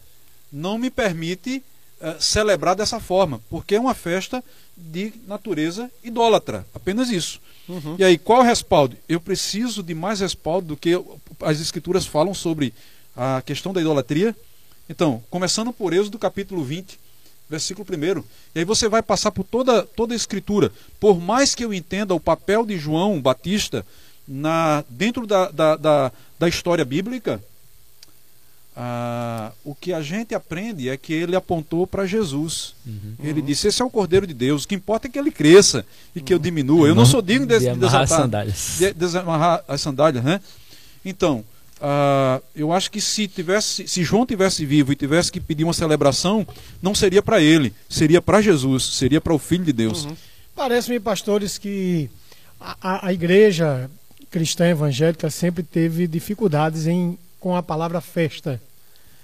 não me permite uh, celebrar dessa forma, porque é uma festa de natureza idólatra, apenas isso. Uhum. E aí, qual respaldo? Eu preciso de mais respaldo do que as escrituras falam sobre a questão da idolatria. Então, começando por Êxodo capítulo 20, versículo 1. E aí você vai passar por toda, toda a escritura. Por mais que eu entenda o papel de João Batista na, dentro da, da, da, da história bíblica, ah, o que a gente aprende é que ele apontou para Jesus. Uhum. Ele disse: Esse é o Cordeiro de Deus. O que importa é que ele cresça e que eu diminua. Eu não sou digno de, de, desatar, as sandálias. De, desamarrar as sandálias, né? Então, ah, eu acho que se tivesse, se João tivesse vivo e tivesse que pedir uma celebração, não seria para ele, seria para Jesus, seria para o Filho de Deus. Uhum. Parece-me, pastores, que a, a igreja cristã evangélica sempre teve dificuldades em com a palavra festa.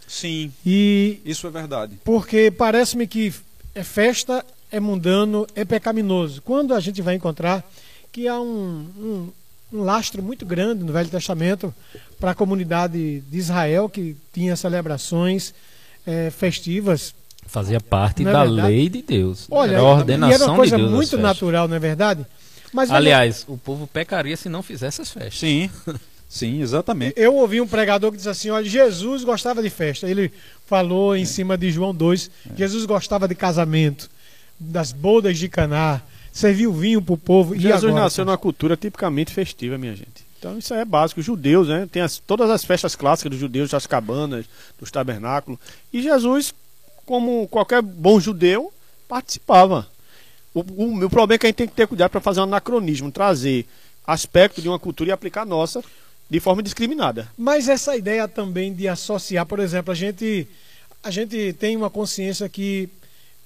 Sim. E isso é verdade. Porque parece-me que é festa é mundano, é pecaminoso. Quando a gente vai encontrar que há um, um, um lastro muito grande no Velho Testamento para a comunidade de Israel que tinha celebrações é, festivas. Fazia parte é da verdade? lei de Deus. Olha, era a ordenação e era uma coisa de Deus muito natural, não é verdade? Mas, Aliás, o povo pecaria se não fizesse as festas. Sim. Sim, exatamente. Eu ouvi um pregador que disse assim: olha, Jesus gostava de festa. Ele falou em é. cima de João 2: é. Jesus gostava de casamento, das bodas de Caná, serviu vinho para o povo. Jesus agora, nasceu numa cultura tipicamente festiva, minha gente. Então isso é básico. Os judeus, né? Tem as, todas as festas clássicas dos judeus, das cabanas, dos tabernáculos. E Jesus, como qualquer bom judeu, participava. O, o, o problema é que a gente tem que ter cuidado para fazer um anacronismo, trazer aspecto de uma cultura e aplicar a nossa de forma discriminada. Mas essa ideia também de associar, por exemplo, a gente, a gente tem uma consciência que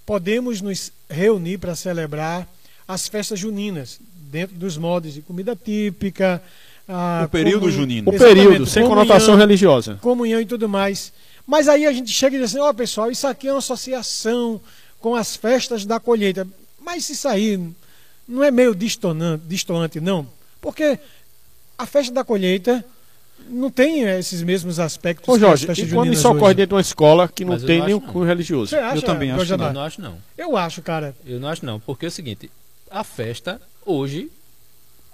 podemos nos reunir para celebrar as festas juninas, dentro dos modos de comida típica. o período comun... junino. O período, sem comunhão, conotação religiosa. Comunhão e tudo mais. Mas aí a gente chega e diz assim: ó oh, pessoal, isso aqui é uma associação com as festas da colheita. Mas isso aí não é meio distoante, não. Porque a festa da colheita não tem esses mesmos aspectos. Ô Jorge, e quando isso ocorre dentro de uma escola que não Mas tem nenhum cunho religioso? Você acha, eu também acho que não. Eu não acho não. Eu acho, cara. Eu não acho não, porque é o seguinte, a festa hoje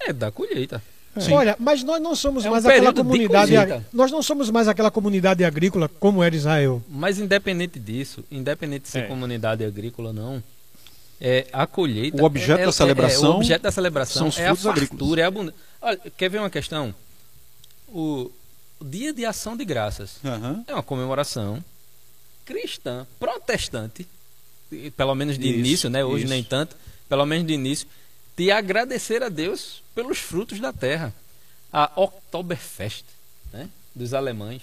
é da colheita. Sim. Olha, mas nós não somos é mais um aquela comunidade. Nós não somos mais aquela comunidade agrícola como era Israel. Mas independente disso, independente de ser é. comunidade agrícola ou não, é a colheita. O objeto é, da celebração. É, o objeto da celebração é a fartura, agrícolas. é a abundância. Olha, quer ver uma questão? O, o Dia de Ação de Graças uhum. é uma comemoração cristã, protestante, pelo menos de isso, início, né? Hoje isso. nem tanto, pelo menos de início, de agradecer a Deus pelos frutos da terra. A Oktoberfest, né? Dos alemães.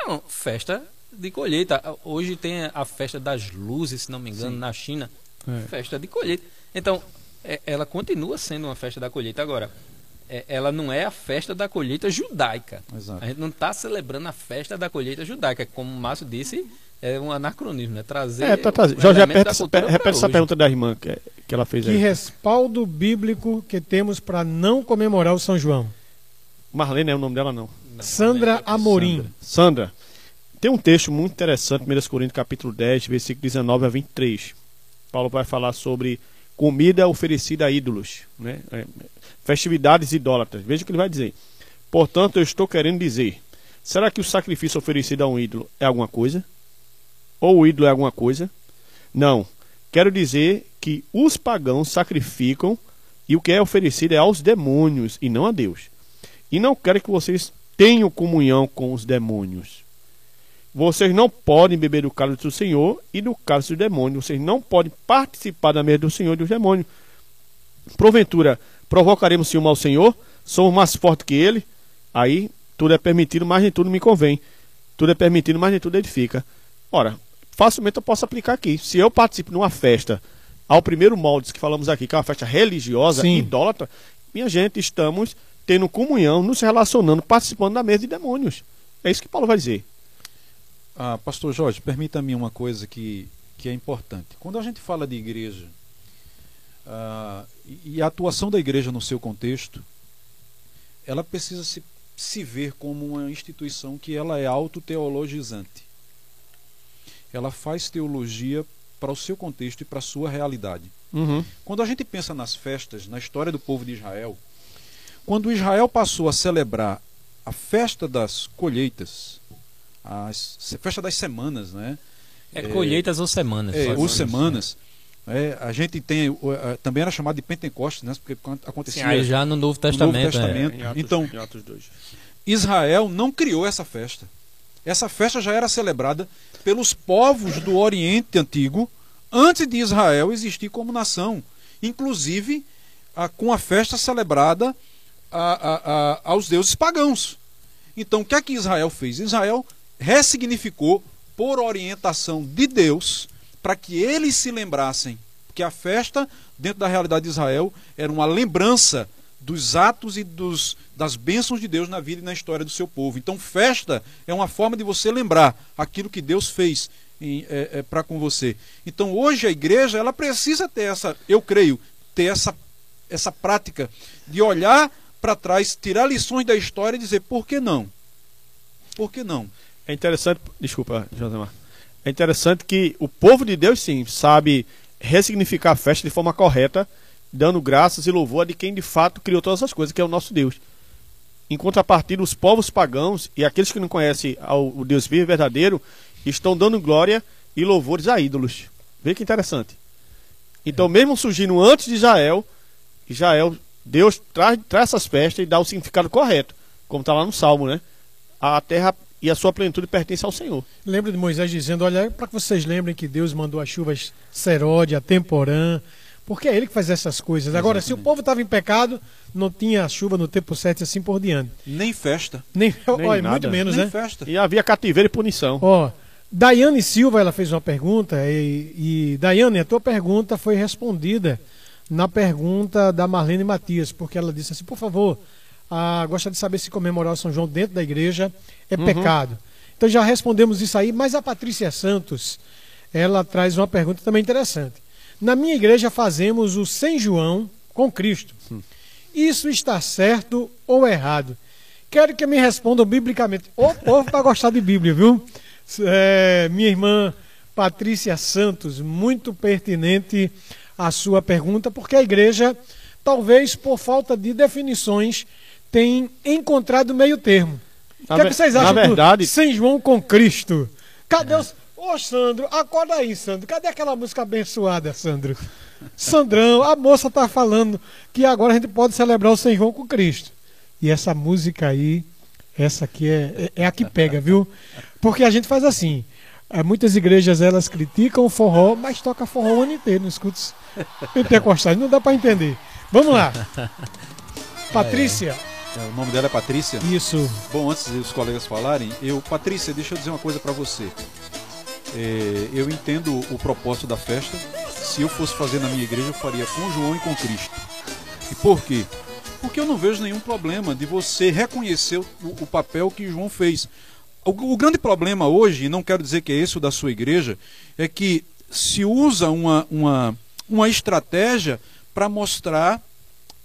É uma festa de colheita. Hoje tem a festa das luzes, se não me engano, Sim. na China. É. Festa de colheita. Então, é, ela continua sendo uma festa da colheita. Agora, é, ela não é a festa da colheita judaica. Exato. A gente não está celebrando a festa da colheita judaica, como o Márcio disse, é um anacronismo, né? Trazer. É, tá trazendo. Jorge, repete, essa, repete essa pergunta da irmã que, que ela fez que aí. Que respaldo bíblico que temos para não comemorar o São João? Marlene é o nome dela, não. não Sandra Amorim. Sandra. Sandra. Tem um texto muito interessante, 1 Coríntios capítulo 10, versículo 19 a 23. Paulo vai falar sobre comida oferecida a ídolos, né? É, festividades idólatras. Veja o que ele vai dizer. Portanto, eu estou querendo dizer: será que o sacrifício oferecido a um ídolo é alguma coisa? Ou o ídolo é alguma coisa? Não. Quero dizer que os pagãos sacrificam e o que é oferecido é aos demônios e não a Deus. E não quero que vocês tenham comunhão com os demônios. Vocês não podem beber do cálice do Senhor e do cálice do demônio. Vocês não podem participar da mesa do Senhor e dos demônios. Porventura, provocaremos ciúme ao Senhor? Somos mais fortes que ele? Aí, tudo é permitido, mas nem tudo me convém. Tudo é permitido, mas nem tudo edifica. Ora, facilmente eu posso aplicar aqui. Se eu participo numa festa, ao primeiro molde que falamos aqui, que é uma festa religiosa, Sim. idólatra, minha gente, estamos tendo comunhão, nos relacionando, participando da mesa de demônios. É isso que Paulo vai dizer. Ah, Pastor Jorge, permita-me uma coisa que, que é importante. Quando a gente fala de igreja ah, e a atuação da igreja no seu contexto, ela precisa se, se ver como uma instituição que ela é autoteologizante. Ela faz teologia para o seu contexto e para a sua realidade. Uhum. Quando a gente pensa nas festas, na história do povo de Israel, quando Israel passou a celebrar a festa das colheitas, a festa das semanas, né? É, colheitas ou semanas. É, ou ser. semanas. É, a gente tem, também era chamado de Pentecostes, né? Porque quando Sim, acontecia aí já no Novo Testamento. Testamento. é. Em Atos, Então- em Atos 2. Israel não criou essa festa. Essa festa já era celebrada pelos povos do Oriente Antigo antes de Israel existir como nação. Inclusive a- com a festa celebrada a- a- a- aos deuses pagãos. Então o que é que Israel fez? Israel ressignificou por orientação de Deus para que eles se lembrassem que a festa dentro da realidade de Israel era uma lembrança dos atos e dos, das bênçãos de Deus na vida e na história do seu povo. Então, festa é uma forma de você lembrar aquilo que Deus fez para com você. Então, hoje a igreja ela precisa ter essa, eu creio, ter essa, essa prática de olhar para trás, tirar lições da história e dizer por que não? Por que não? É interessante, desculpa, Josemar. É interessante que o povo de Deus, sim, sabe ressignificar a festa de forma correta, dando graças e louvor a de quem de fato criou todas as coisas, que é o nosso Deus. Em contrapartida, os povos pagãos e aqueles que não conhecem o Deus vivo e verdadeiro estão dando glória e louvores a ídolos. Vê que interessante. Então, mesmo surgindo antes de Israel, Israel, Deus traz, traz essas festas e dá o significado correto, como está lá no Salmo, né? A terra e a sua plenitude pertence ao Senhor. Lembra de Moisés dizendo: Olha, para que vocês lembrem que Deus mandou as chuvas serode, a temporã, porque é Ele que faz essas coisas. Agora, se o povo estava em pecado, não tinha chuva no tempo certo e assim por diante. Nem festa. Nem, Nem olha, nada. muito menos, nem né? festa. E havia cativeiro e punição. Ó, Daiane Silva, ela fez uma pergunta e, e Daiane, a tua pergunta foi respondida na pergunta da Marlene Matias, porque ela disse assim, por favor, ah, gostaria de saber se comemorar o São João dentro da igreja é pecado. Então já respondemos isso aí, mas a Patrícia Santos, ela traz uma pergunta também interessante. Na minha igreja fazemos o Sem João com Cristo. Isso está certo ou errado? Quero que me respondam biblicamente. O povo para gostar de Bíblia, viu? É, minha irmã Patrícia Santos, muito pertinente a sua pergunta, porque a igreja, talvez por falta de definições, tem encontrado meio termo. O que, é que vocês acham do verdade- São João com Cristo? Cadê os. Ô, Sandro, acorda aí, Sandro. Cadê aquela música abençoada, Sandro? Sandrão, a moça tá falando que agora a gente pode celebrar o São João com Cristo. E essa música aí, essa aqui é, é, é a que pega, viu? Porque a gente faz assim. é, muitas igrejas elas criticam o forró, mas toca forró o ano inteiro, não escuta pentecostais. Não dá para entender. Vamos lá. Patrícia, É, O nome dela é Patrícia. isso. Bom, antes dos colegas falarem, eu, Patrícia, deixa eu dizer uma coisa para você. É, eu entendo o propósito da festa. Se eu fosse fazer na minha igreja, eu faria com João e com Cristo. E por quê? Porque eu não vejo nenhum problema de você reconhecer o, o papel que João fez. O, o grande problema hoje, e não quero dizer que é esse o da sua igreja, é que se usa uma, uma, uma estratégia para mostrar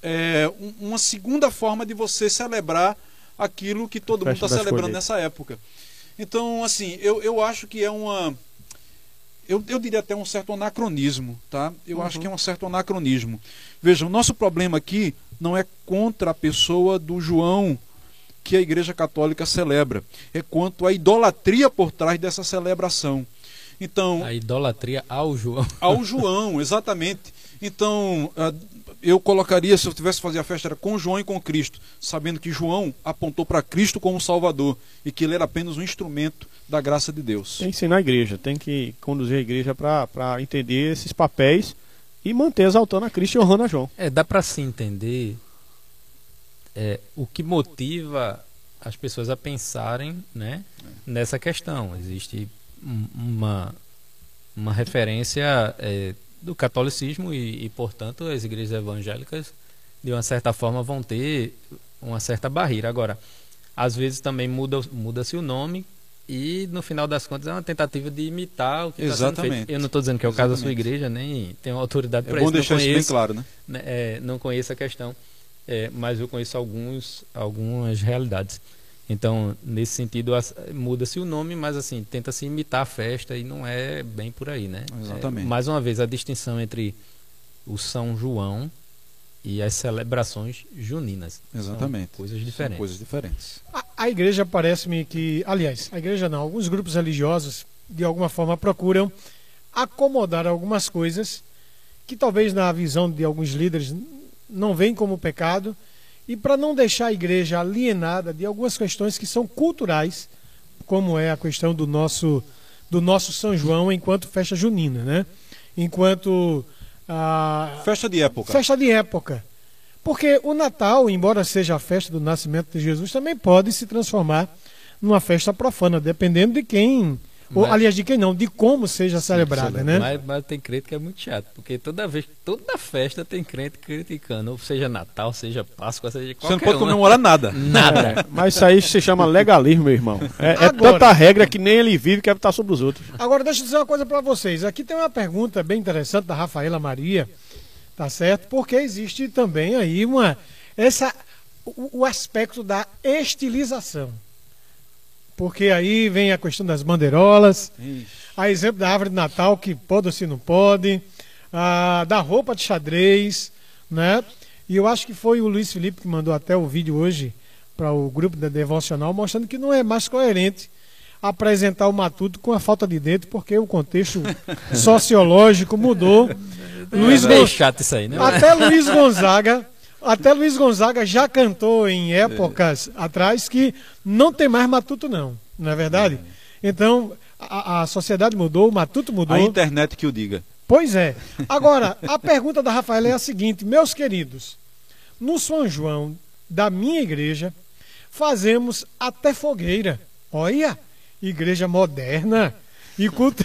é, um- uma segunda forma de você celebrar aquilo que todo mundo está celebrando nessa época. Então, assim, eu, eu acho que é uma. Eu, eu diria até um certo anacronismo, tá? Eu acho que é um certo anacronismo. Veja, o nosso problema aqui não é contra a pessoa do João que a Igreja Católica celebra, é quanto à idolatria por trás dessa celebração. Então, A idolatria ao João. ao João, exatamente. Então, eu colocaria, se eu tivesse que fazer a festa, era com João e com Cristo, sabendo que João apontou para Cristo como Salvador e que ele era apenas um instrumento da graça de Deus. Tem que ensinar a igreja, tem que conduzir a igreja para entender esses papéis e manter exaltando a Cristo e honrando a João. É, dá para se entender é, o que motiva as pessoas a pensarem né, nessa questão. Existe um- uma, uma referência é, do catolicismo e, e, portanto, as igrejas evangélicas de uma certa forma, vão ter uma certa barreira. Agora, às vezes também muda, muda-se o nome e no final das contas é uma tentativa de imitar o que está sendo feito. Eu não estou dizendo que é o caso da sua igreja, nem tenho autoridade é para isso. É bom deixar conheço, isso bem claro, né? né é, não conheço a questão, é, mas eu conheço alguns, algumas realidades. Então, nesse sentido, muda-se o nome, mas assim, tenta-se imitar a festa e não é bem por aí, né? Exatamente. É, mais uma vez, a distinção entre o São João e as celebrações juninas. Exatamente. São coisas diferentes. São coisas diferentes. A, a igreja parece-me que, aliás, a igreja não, alguns grupos religiosos de alguma forma procuram acomodar algumas coisas que talvez na visão de alguns líderes não veem como pecado e para não deixar a igreja alienada de algumas questões que são culturais, como é a questão do nosso do nosso São João enquanto festa junina, né? Enquanto a festa de época. Festa de época. Porque o Natal, embora seja a festa do nascimento de Jesus, também pode se transformar numa festa profana, dependendo de quem ou, aliás, de quem não, de como seja celebrada, né? Mas, mas, tem crente que é muito chato, porque toda vez, toda festa tem crente criticando, ou seja Natal, seja Páscoa, seja qualquer Você não pode uma. comemorar nada. Nada. É, mas isso aí se chama legalismo, meu irmão. É, é tanta regra que nem ele vive quer estar sobre os outros. Agora, deixa eu dizer uma coisa para vocês. Aqui tem uma pergunta bem interessante da Rafaela Maria, tá certo? Porque existe também aí uma... Essa, o, o aspecto da estilização porque aí vem a questão das bandeirolas, Ixi. a exemplo da árvore de Natal, que pode ou se não pode, a, da roupa de xadrez, né? E eu acho que foi o Luiz Felipe que mandou até o vídeo hoje para o grupo da Devocional, mostrando que não é mais coerente apresentar o matuto com a falta de dentro, porque o contexto sociológico mudou. É, Luiz é chato isso aí, né? Até Luiz Gonzaga até Luiz Gonzaga já cantou em épocas é. atrás que não tem mais matuto, não. Não é verdade? É. Então, a, a, sociedade mudou, o matuto mudou. A internet que o diga. Pois é. Agora, a pergunta da Rafaela é a seguinte: meus queridos, no São João da minha igreja, fazemos até fogueira. Olha, igreja moderna e culto.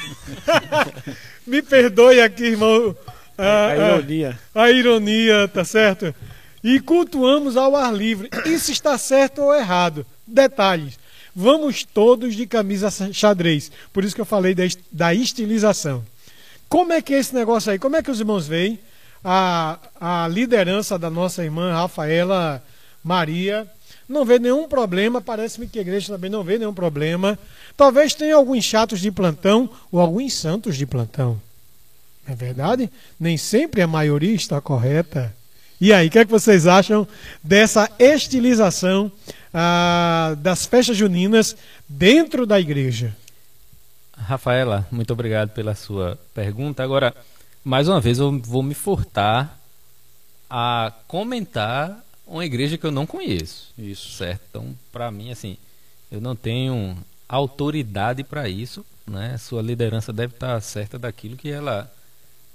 Me perdoe aqui, irmão. A, a, a ironia. A ironia, tá certo? E cultuamos ao ar livre. Isso está certo ou errado? Detalhes. Vamos todos de camisa xadrez. Por isso que eu falei da estilização. Como é que é esse negócio aí? Como é que os irmãos veem a, a liderança da nossa irmã Rafaela Maria? Não vê nenhum problema, parece-me que a igreja também não vê nenhum problema. Talvez tenha alguns chatos de plantão ou alguns santos de plantão. É verdade? Nem sempre a maioria está correta. E aí, o que, é que vocês acham dessa estilização ah, das festas juninas dentro da igreja? Rafaela, muito obrigado pela sua pergunta. Agora, mais uma vez, eu vou me furtar a comentar uma igreja que eu não conheço. Isso. Certo? Então, para mim, assim, eu não tenho autoridade para isso. Né? Sua liderança deve estar certa daquilo que ela,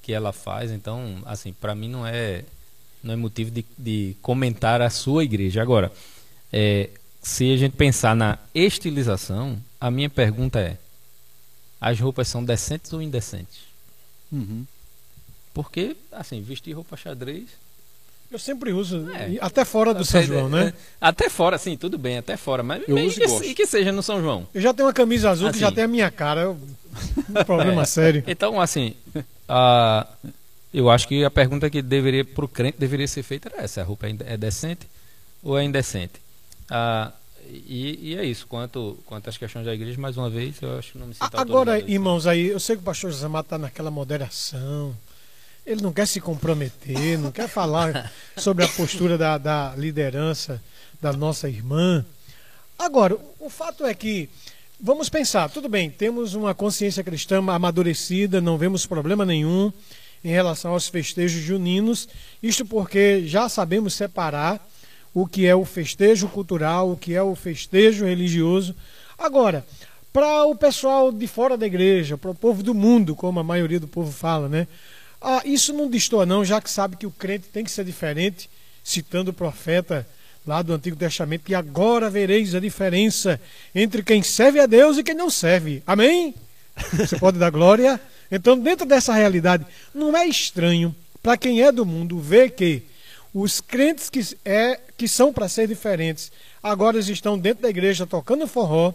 que ela faz. Então, assim, para mim não é não é motivo de, de comentar a sua igreja. Agora, é, se a gente pensar na estilização, a minha pergunta é: as roupas são decentes ou indecentes? Uhum. Porque, assim, vestir roupa xadrez. Eu sempre uso, é. até fora do São João, né? Até fora, sim, tudo bem, até fora. Mas eu uso e, que, e que seja no São João. Eu já tenho uma camisa azul assim, que já tem a minha cara. Eu... Um problema é. sério. Então, assim, a, eu acho que a pergunta que deveria para o crente deveria ser feita era essa: a roupa é, é decente ou é indecente? Ah, e, e, é isso. Quanto, quanto às questões da igreja, mais uma vez, eu acho que não me sinto Agora, irmãos, aí, eu sei que o pastor José Mato está naquela moderação. Ele não quer se comprometer, não quer falar sobre a postura da, da liderança da nossa irmã. Agora, o fato é que, vamos pensar, tudo bem, temos uma consciência cristã amadurecida, não vemos problema nenhum em relação aos festejos juninos, isto porque já sabemos separar o que é o festejo cultural, o que é o festejo religioso. Agora, para o pessoal de fora da igreja, para o povo do mundo, como a maioria do povo fala, né? Ah, isso não destoa não, já que sabe que o crente tem que ser diferente, citando o profeta lá do Antigo Testamento, que agora vereis a diferença entre quem serve a Deus e quem não serve. Amém? Você pode dar glória? Então, dentro dessa realidade, não é estranho para quem é do mundo ver que Os crentes que, é, que são para ser diferentes, agora estão dentro da igreja tocando forró,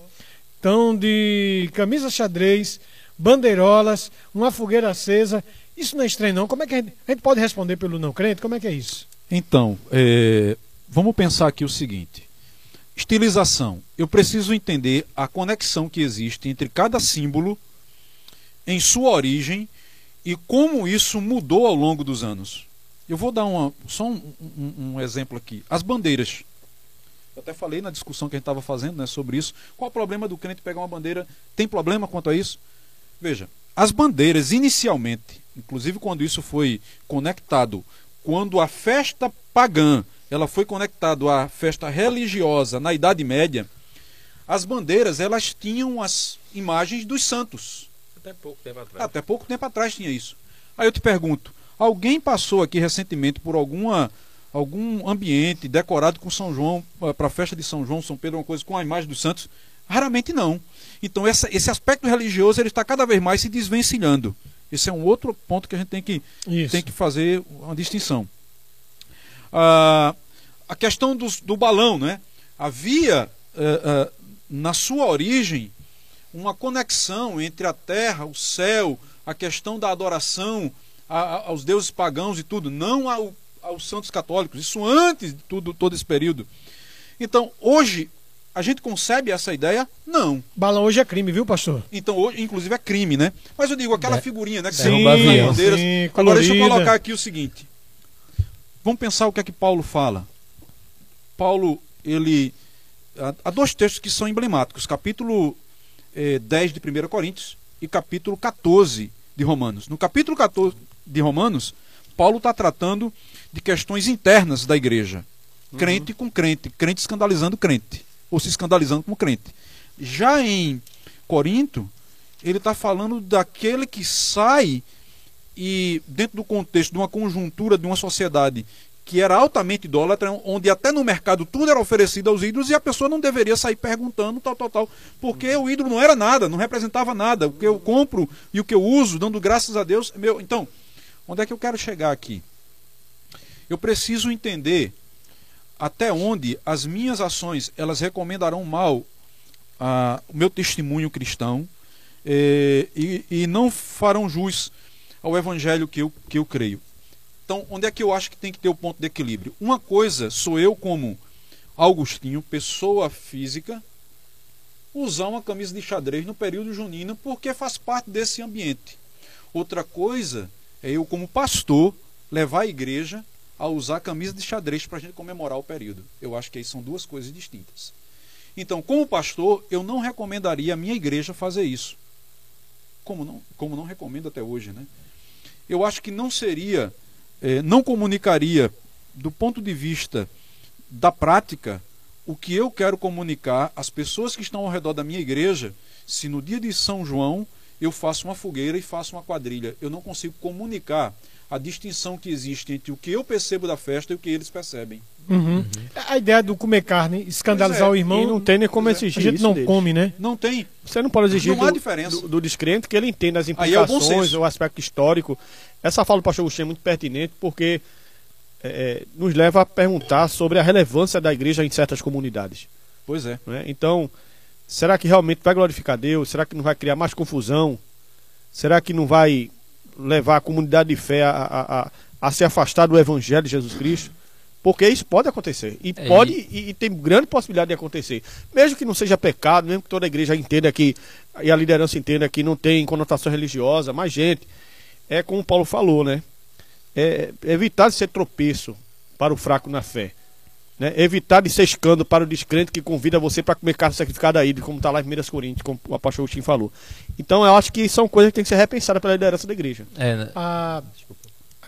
estão de camisa xadrez, bandeirolas, uma fogueira acesa. Isso não é estranho, não? Como é que a gente, a gente pode responder pelo não crente? Como é que é isso? Então, é, vamos pensar aqui o seguinte: estilização. Eu preciso entender a conexão que existe entre cada símbolo em sua origem e como isso mudou ao longo dos anos. Eu vou dar uma, só um, um, um exemplo aqui. As bandeiras. Eu até falei na discussão que a gente estava fazendo né, sobre isso. Qual o problema do crente pegar uma bandeira? Tem problema quanto a isso? Veja, as bandeiras inicialmente, inclusive quando isso foi conectado, quando a festa pagã ela foi conectada à festa religiosa na Idade Média, as bandeiras elas tinham as imagens dos santos. Até pouco tempo atrás. Até pouco tempo atrás tinha isso. Aí eu te pergunto, alguém passou aqui recentemente por alguma algum ambiente decorado com São João, eh, para a festa de São João, São Pedro, uma coisa com a imagem dos santos? Raramente não. Então essa, esse aspecto religioso ele está cada vez mais se desvencilhando. Esse é um outro ponto que a gente tem que, tem que fazer uma distinção. Ah, a questão do, do balão, né? Havia eh, eh, na sua origem uma conexão entre a terra, o céu, a questão da adoração a, a, aos deuses pagãos e tudo, não ao, aos santos católicos. Isso antes de tudo, todo esse período. Então, hoje, a gente concebe essa ideia? Não. Balão hoje é crime, viu, pastor? Então, hoje, inclusive, é crime, né? Mas eu digo, aquela figurinha, né? Que sim, nas bandeiras. sim, Agora, deixa eu colocar aqui o seguinte. Vamos pensar o que é que Paulo fala. Paulo, ele. Há dois textos que são emblemáticos: capítulo eh, 10 de 1 Coríntios e capítulo 14 de Romanos. No capítulo 14 de Romanos, Paulo está tratando de questões internas da igreja. Crente com crente, crente escandalizando crente, ou se escandalizando com crente. Já em Corinto, ele está falando daquele que sai e, dentro do contexto de uma conjuntura de uma sociedade que era altamente idólatra, onde até no mercado tudo era oferecido aos ídolos e a pessoa não deveria sair perguntando tal, tal, tal, porque o ídolo não era nada, não representava nada. O que eu compro e o que eu uso, dando graças a Deus, é meu. Então, onde é que eu quero chegar aqui? Eu preciso entender até onde as minhas ações elas recomendarão mal a, o meu testemunho cristão eh, e, e não farão jus ao evangelho que eu, que eu creio. Então, onde é que eu acho que tem que ter o ponto de equilíbrio? Uma coisa sou eu, como Augustinho, pessoa física, usar uma camisa de xadrez no período junino porque faz parte desse ambiente. Outra coisa é eu, como pastor, levar a igreja a usar a camisa de xadrez para a gente comemorar o período. Eu acho que aí são duas coisas distintas. Então, como pastor, eu não recomendaria a minha igreja fazer isso. Como não, como não recomendo até hoje, né? Eu acho que não seria eh, não comunicaria, do ponto de vista da prática, o que eu quero comunicar às pessoas que estão ao redor da minha igreja, se no dia de São João eu faço uma fogueira e faço uma quadrilha. Eu não consigo comunicar a distinção que existe entre o que eu percebo da festa e o que eles percebem. Uhum. A ideia do comer carne, escandalizar é, o irmão, E não tem nem como Pois é. a exigir gente isso não deles. come, né? Não tem. Você não pode exigir Não do, do, do descrente que ele entenda as Aí é o implicações, o aspecto histórico. Essa fala do pastor Agostinho é muito pertinente porque é, nos leva a perguntar sobre a relevância da igreja em certas comunidades. Pois é. não é? Então, será que realmente vai glorificar Deus? Será que não vai criar mais confusão? Será que não vai levar a comunidade de fé a, a, a, a se afastar do evangelho de Jesus Cristo? Porque isso pode acontecer. E É, pode e, e tem grande possibilidade de acontecer. Mesmo que não seja pecado, mesmo que toda a igreja entenda que, e a liderança entenda que não tem conotação religiosa, mas, gente, é como o Paulo falou, né? É, evitar de ser tropeço para o fraco na fé. Né? Evitar de ser escândalo para o descrente que convida você para comer carne sacrificada aí, como está lá em 1 Coríntios, como o apóstolo Agostinho falou. Então eu acho que são coisas que têm que ser repensadas pela liderança da igreja. É, né? A,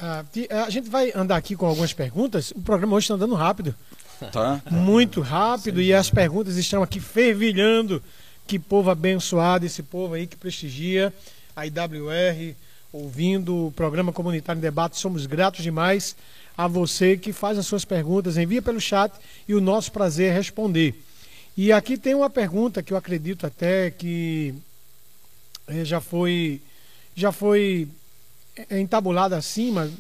a, ti- a gente vai andar aqui com algumas perguntas. O programa hoje está andando rápido. Tá? Muito rápido. E as perguntas estão aqui fervilhando. Que povo abençoado, esse povo aí que prestigia a IWR, ouvindo o programa Comunitário em Debate. Somos gratos demais a você que faz as suas perguntas, envia pelo chat e o nosso prazer é responder. E aqui tem uma pergunta que eu acredito até que eh, já foi já foi eh, entabulada acima.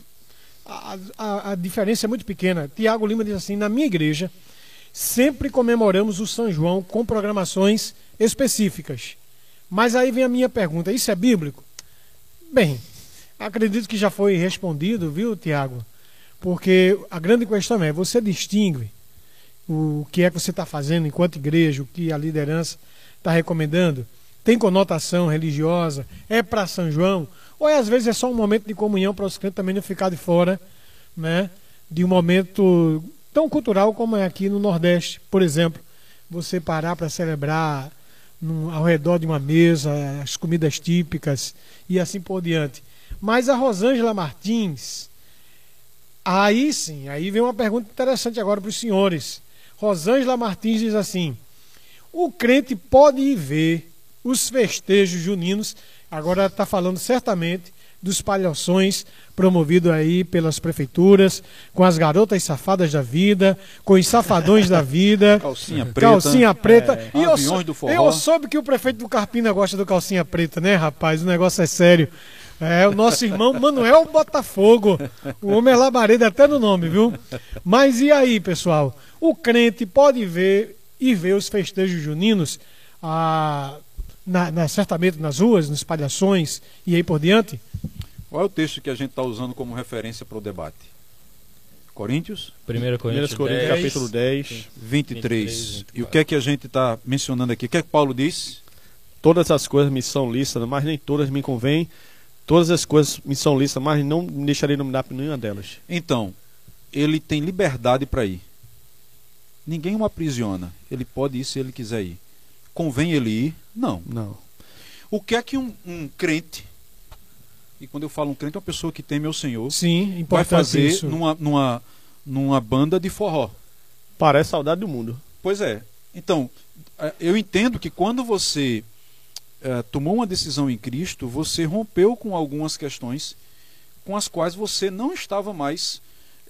A a, a, a diferença é muito pequena. Tiago Lima diz assim: na minha igreja, sempre comemoramos o São João com programações específicas. Mas aí vem a minha pergunta: isso é bíblico? Bem, acredito que já foi respondido, viu, Tiago? Porque a grande questão é: você distingue o que é que você está fazendo enquanto igreja, o que a liderança está recomendando? Tem conotação religiosa? É para São João? Ou é, às vezes é só um momento de comunhão para os crentes também não ficar de fora né, de um momento tão cultural como é aqui no Nordeste, por exemplo? Você parar para celebrar ao redor de uma mesa, as comidas típicas e assim por diante. Mas a Rosângela Martins, aí sim, aí vem uma pergunta interessante agora para os senhores. Rosângela Martins diz assim: o crente pode ir ver os festejos juninos, agora está falando certamente dos palhações promovido aí pelas prefeituras, com as garotas safadas da vida, com os safadões da vida. Calcinha preta. Calcinha preta. É, e eu, do forró. eu soube que o prefeito do Carpina gosta do calcinha preta, né, rapaz? O negócio é sério. É, o nosso irmão Manuel Botafogo. O homem é labareda até no nome, viu? Mas e aí, pessoal? O crente pode ver e ver os festejos juninos, ah, na, na- certamente nas ruas, nas palhações e aí por diante? Qual é o texto que a gente está usando como referência para o debate? Coríntios 1 1 Coríntios Coríntios, 10, capítulo 10. 23. 23, E o que é que a gente está mencionando aqui? O que é que Paulo diz? Todas as coisas me são lícitas, mas nem todas me convêm. Todas as coisas me são lícitas, mas não me deixarei nominar por nenhuma delas. Então, ele tem liberdade para ir. Ninguém o aprisiona. Ele pode ir se ele quiser ir. Convém ele ir? Não. Não. O que é que um, um crente, e quando eu falo um crente, é uma pessoa que teme ao Senhor, Sim, vai fazer isso. numa, numa, numa banda de forró? Parece saudade do mundo. Pois é. Então, eh, eu entendo que quando você eh, tomou uma decisão em Cristo, você rompeu com algumas questões com as quais você não estava mais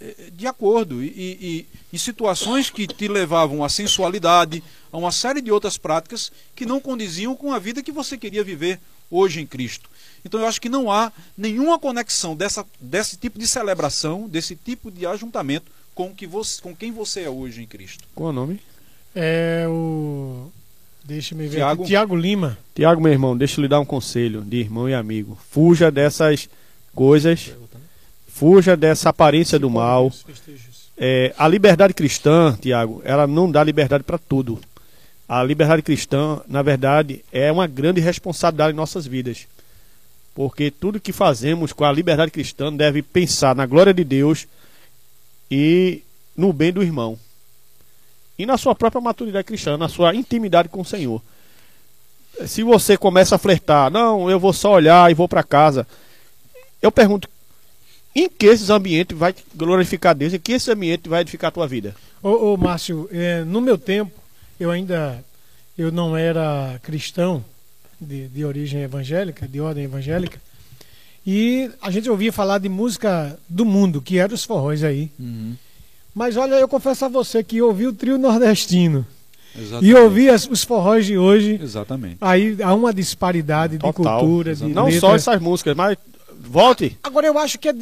eh, de acordo. E, e- e em situações que te levavam à sensualidade, a uma série de outras práticas que não condiziam com a vida que você queria viver hoje em Cristo. Então eu acho que não há nenhuma conexão dessa, desse tipo de celebração, desse tipo de ajuntamento com, que você, com quem você é hoje em Cristo. Qual é o nome? É o. Deixa-me ver. Tiago? Tiago Lima. Tiago, meu irmão, deixa eu lhe dar um conselho de irmão e amigo. Fuja dessas coisas, fuja dessa aparência do mal. É, a liberdade cristã, Tiago, ela não dá liberdade para tudo. A liberdade cristã, na verdade, é uma grande responsabilidade em nossas vidas. Porque tudo que fazemos com a liberdade cristã deve pensar na glória de Deus e no bem do irmão. E na sua própria maturidade cristã, na sua intimidade com o Senhor. Se você começa a flertar, não, eu vou só olhar e vou para casa. Eu pergunto, em que esses ambientes vai glorificar Deus? Em que esse ambiente vai edificar a tua vida? Ô, ô Márcio, é, no meu tempo, eu ainda eu não era cristão de, de origem evangélica, de ordem evangélica, e a gente ouvia falar de música do mundo, que eram os forróis aí. Mas olha, eu confesso a você que ouvi o trio nordestino Exatamente. e ouvi as- os forróis de hoje, Exatamente. aí há uma disparidade de Total, cultura, de Não letra. só essas músicas, mas volte. Agora eu acho que é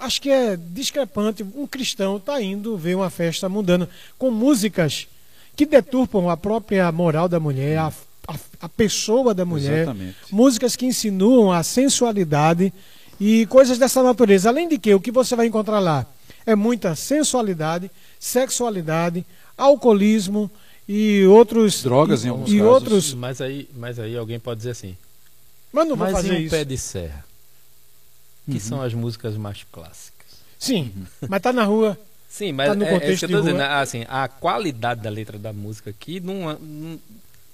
acho que é discrepante um cristão tá indo ver uma festa mundana com músicas que deturpam a própria moral da mulher, a, a, a pessoa da mulher, Exatamente. músicas que insinuam a sensualidade e coisas dessa natureza. Além de que o que você vai encontrar lá é muita sensualidade, sexualidade, alcoolismo e outros Drogas em e, alguns e casos. outros. Mas aí, mas aí alguém pode dizer assim. Mas não vou mas fazer um isso. pé de serra? Que Uhum. são as músicas mais clássicas. Sim, mas tá na rua. Sim, mas Tá no é, é isso contexto que eu tô rua. dizendo. Assim, a qualidade da letra da música aqui não,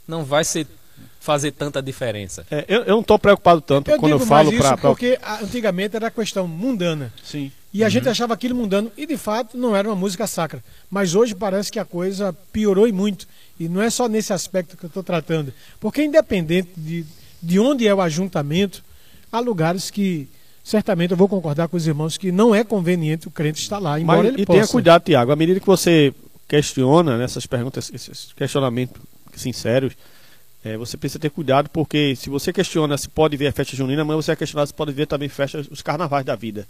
não, vai ser fazer tanta diferença. É, eu, eu não estou preocupado tanto Eu quando eu digo falo para. porque ah, antigamente era questão mundana. Sim. E a gente achava aquilo mundano e de fato não era uma música sacra. Mas hoje parece que a coisa piorou e muito. E não é só nesse aspecto que eu estou tratando. Porque independente de, de onde é o ajuntamento, há lugares que certamente eu vou concordar com os irmãos que não é conveniente o crente estar lá, embora Mas, ele e possa. tenha cuidado, Tiago. À medida que você questiona nessas perguntas, esses questionamentos sinceros, é, você precisa ter cuidado, porque se você questiona se pode ver a festa junina, amanhã você vai questionar se pode ver também festas, os carnavais da vida.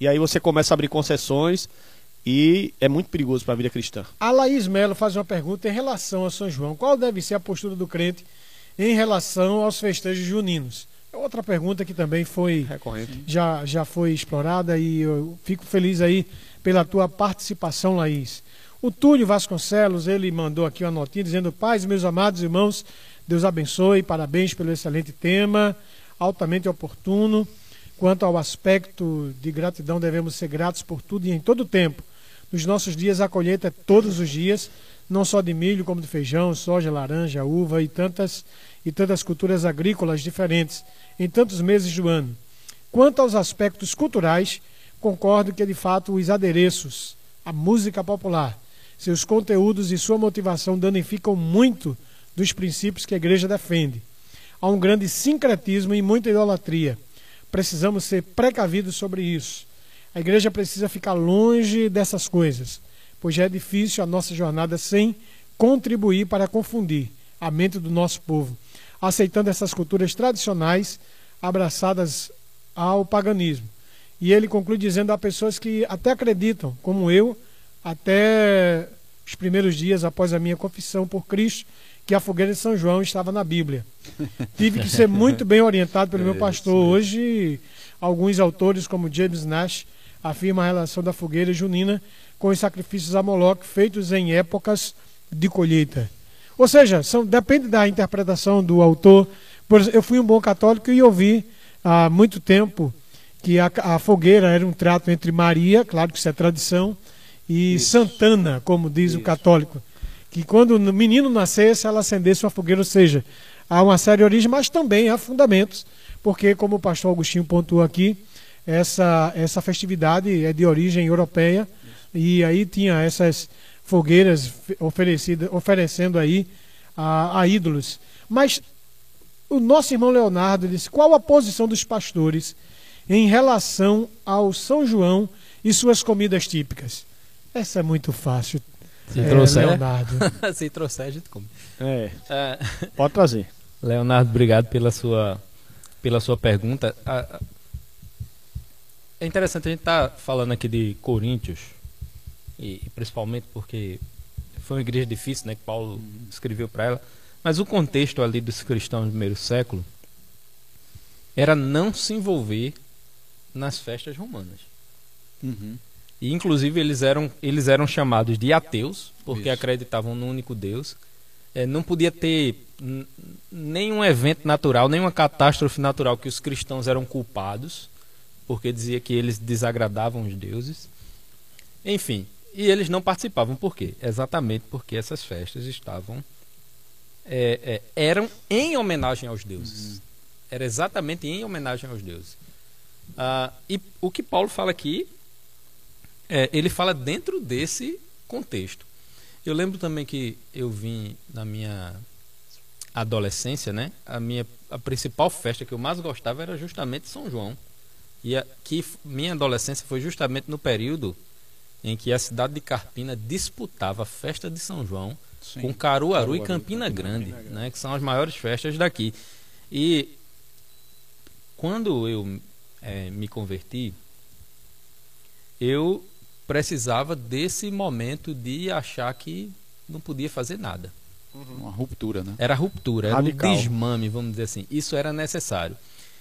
E aí você começa a abrir concessões e é muito perigoso para a vida cristã. A Laís Melo faz uma pergunta em relação a São João. Qual deve ser a postura do crente em relação aos festejos juninos? É outra pergunta que também foi recorrente. Já, já foi explorada e eu fico feliz aí pela tua participação, Laís. O Túlio Vasconcelos, ele mandou aqui uma notinha dizendo: Paz, meus amados irmãos, Deus abençoe, parabéns pelo excelente tema, altamente oportuno. Quanto ao aspecto de gratidão, devemos ser gratos por tudo e em todo o tempo. Nos nossos dias, a colheita é todos os dias, não só de milho, como de feijão, soja, laranja, uva e tantas, e tantas culturas agrícolas diferentes em tantos meses do ano. Quanto aos aspectos culturais, concordo que de fato os adereços, a música popular, seus conteúdos e sua motivação danificam muito dos princípios que a igreja defende. Há um grande sincretismo e muita idolatria. Precisamos ser precavidos sobre isso. A igreja precisa ficar longe dessas coisas, pois já é difícil a nossa jornada sem contribuir para confundir a mente do nosso povo, aceitando essas culturas tradicionais abraçadas ao paganismo. E ele conclui dizendo a pessoas que até acreditam, como eu, até os primeiros dias após a minha confissão por Cristo, que a fogueira de São João estava na Bíblia. Tive que ser muito bem orientado pelo é, meu pastor. Hoje, alguns autores, como James Nash, afirmam a relação da fogueira junina com os sacrifícios a Moloch feitos em épocas de colheita. Ou seja, são, depende da interpretação do autor. eu fui um bom católico e ouvi há muito tempo que a, a fogueira era um trato entre Maria, claro que isso é tradição, e isso. Santana, como diz isso. o católico que quando o menino nascesse, ela acendesse uma fogueira, ou seja, há uma séria origem, mas também há fundamentos, porque, como o pastor Agostinho pontuou aqui, essa, essa festividade é de origem europeia, e aí tinha essas fogueiras oferecidas, oferecendo aí a, a ídolos. Mas o nosso irmão Leonardo disse: qual a posição dos pastores em relação ao São João e suas comidas típicas? Essa é muito fácil. Se é, trouxer. Leonardo. Se trouxer, a gente come. É. é. Pode trazer. Leonardo, obrigado pela sua, pela sua pergunta. É interessante a gente estar tá falando aqui de Coríntios, e, principalmente porque foi uma igreja difícil, né, que Paulo uhum. escreveu para ela. Mas o contexto ali dos cristãos do primeiro século era não se envolver nas festas romanas. Uhum. E inclusive eles eram, eles eram chamados de ateus, porque Isso. acreditavam no único Deus. É, não podia ter nenhum evento natural, nenhuma catástrofe natural que os cristãos eram culpados, porque dizia que eles desagradavam os deuses. Enfim, e eles não participavam. Por quê? Exatamente porque essas festas estavam. É, é, eram em homenagem aos deuses. Uhum. Era exatamente em homenagem aos deuses. Ah, e o que Paulo fala aqui é, ele fala dentro desse contexto. Eu lembro também que eu vim na minha adolescência, né? A minha a principal festa que eu mais gostava era justamente São João. E a, que minha adolescência foi justamente no período em que a cidade de Carpina disputava a festa de São João Sim. com Caruaru, Caruaru e Campina, Campina Grande, Grande, né? Que são as maiores festas daqui. E quando eu é, me converti, eu precisava desse momento de achar que não podia fazer nada. Uhum. Uma ruptura, né? Era ruptura, era Radical. um desmame, vamos dizer assim. Isso era necessário.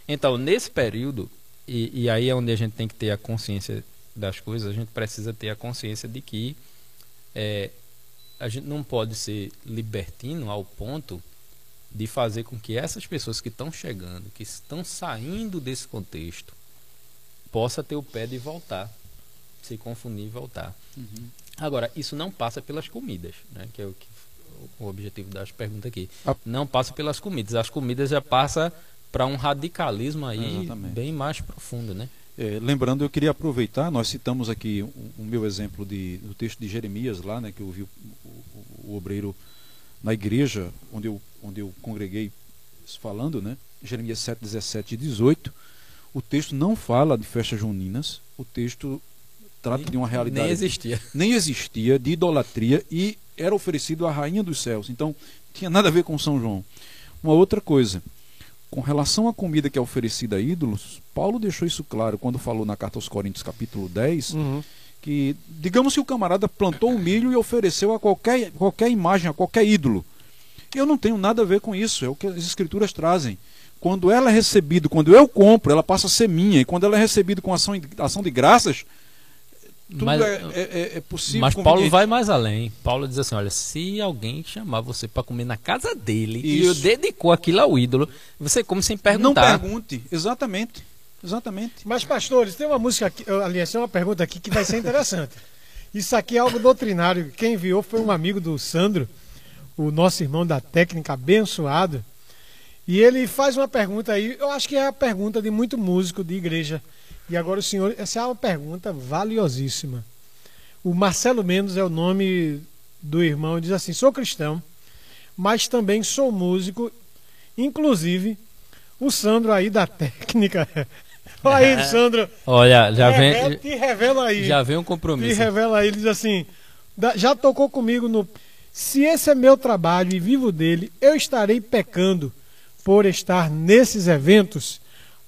Então, nesse período, e, e, aí é onde a gente tem que ter a consciência das coisas, a gente precisa ter a consciência de que é, a gente não pode ser libertino ao ponto de fazer com que essas pessoas que estão chegando, que estão saindo desse contexto, possa ter o pé de voltar se confundir e voltar. Uhum. Agora, isso não passa pelas comidas, né? que é o, que, o objetivo das perguntas aqui. Ah. Não passa pelas comidas. As comidas já passa para um radicalismo aí Exatamente. bem mais profundo, né? É, lembrando, eu queria aproveitar, nós citamos aqui o, o, meu exemplo de, do texto de Jeremias lá, né, que eu vi o, o, o, obreiro na igreja onde eu, onde eu congreguei falando, né, Jeremias 7, 17 e 18. O texto não fala de festas juninas, o texto trata de uma realidade. Nem existia. Nem existia, de idolatria, e era oferecido à rainha dos céus. Então, tinha nada a ver com São João. Uma outra coisa, com relação à comida que é oferecida a ídolos, Paulo deixou isso claro quando falou na carta aos Coríntios, capítulo 10, Uhum. que digamos que o camarada plantou um milho e ofereceu a qualquer, qualquer imagem, a qualquer ídolo. Eu não tenho nada a ver com isso, é o que as escrituras trazem. Quando ela é recebida, quando eu compro, ela passa a ser minha. E quando ela é recebida com ação, ação de graças, tudo Mas- é, é- é possível. Mas Paulo vai mais além. Paulo diz assim: olha, se alguém chamar você para comer na casa dele e Isso. dedicou aquilo ao ídolo, você come sem Não perguntar. pergunte, exatamente. Exatamente. Mas, pastores, tem uma música aqui, aliás, tem uma pergunta aqui que vai ser interessante. Isso aqui é algo doutrinário. Quem enviou foi um amigo do Sandro, o nosso irmão da técnica abençoado. E ele faz uma pergunta aí, eu acho que é a pergunta de muito músico de igreja. E agora o senhor, essa é uma pergunta valiosíssima. O Marcelo Mendes é o nome do irmão, diz assim: sou cristão, mas também sou músico, inclusive o Sandro aí da técnica. Olha aí, Sandro. Olha, já Revela- vem, te revela aí. já vem um te compromisso. revela aí. Ele diz assim: "Da- já tocou comigo no. Se esse é meu trabalho e vivo dele, eu estarei pecando por estar nesses eventos.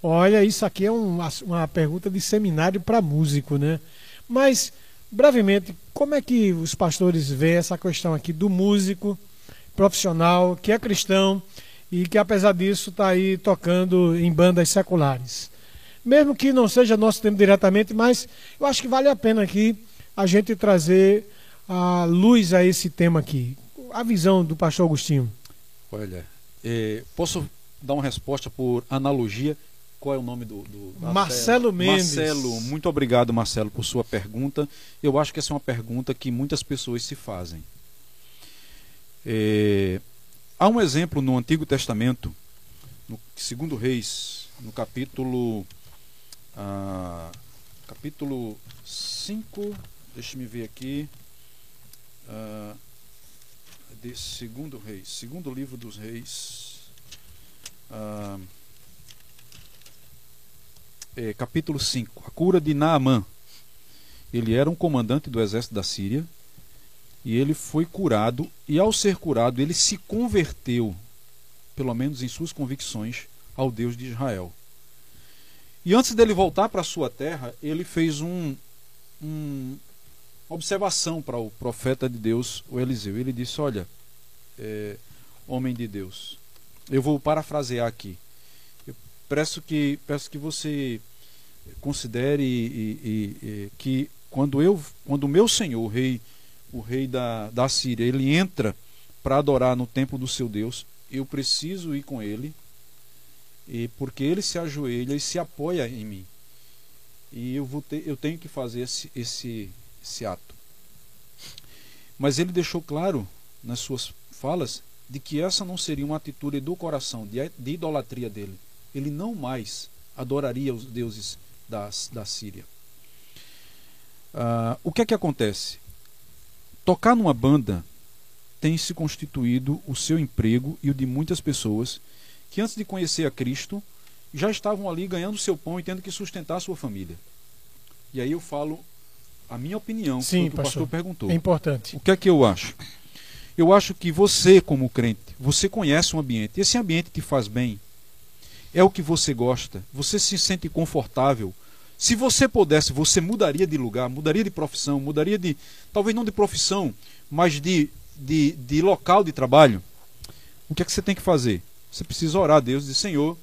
Olha, isso aqui é um- uma pergunta de seminário para músico, né? Mas, brevemente, como é que os pastores veem essa questão aqui do músico profissional, que é cristão e que, apesar disso, está aí tocando em bandas seculares? Mesmo que não seja nosso tempo diretamente, mas eu acho que vale a pena aqui a gente trazer a luz a esse tema aqui. A visão do pastor Agostinho. Olha, eh, posso dar uma resposta por analogia? Qual é o nome do. do Marcelo Mendes. Marcelo, muito obrigado, Marcelo, por sua pergunta. Eu acho que essa é uma pergunta que muitas pessoas se fazem. Eh, há um exemplo no Antigo Testamento, no segundo Reis, no capítulo. ah, capítulo 5. Deixa me ver aqui. Ah, de segundo reis segundo livro dos reis ah, é, capítulo 5 a cura de Naamã ele era um comandante do exército da Síria e ele foi curado e ao ser curado ele se converteu pelo menos em suas convicções ao Deus de Israel e antes dele voltar para sua terra ele fez um, um observação para o profeta de Deus, o Eliseu. Ele disse: Olha, é, homem de Deus, eu vou parafrasear aqui. Peço que, peço que você considere e, e- e- que quando eu, quando o meu senhor, o rei, o rei da, da Síria, ele entra para adorar no templo do seu Deus, eu preciso ir com ele, e porque ele se ajoelha e se apoia em mim. E eu, vou ter, eu tenho que fazer esse, esse, esse ato. Mas ele deixou claro nas suas falas de que essa não seria uma atitude do coração, de, de idolatria dele. Ele não mais adoraria os deuses da, da Síria. Ah, o que é que acontece? Tocar numa banda tem se constituído o seu emprego e o de muitas pessoas que antes de conhecer a Cristo já estavam ali ganhando seu pão e tendo que sustentar a sua família. E aí eu falo a minha opinião, que Sim, que o pastor. pastor perguntou. É importante. O que é que eu acho? Eu acho que você, como crente, você conhece um ambiente. Esse ambiente te faz bem. É o que você gosta. Você se sente confortável. Se você pudesse, você mudaria de lugar, mudaria de profissão, mudaria de. Talvez não de profissão, mas de, de, de local de trabalho. O que é que você tem que fazer? Você precisa orar a Deus e dizer: Senhor,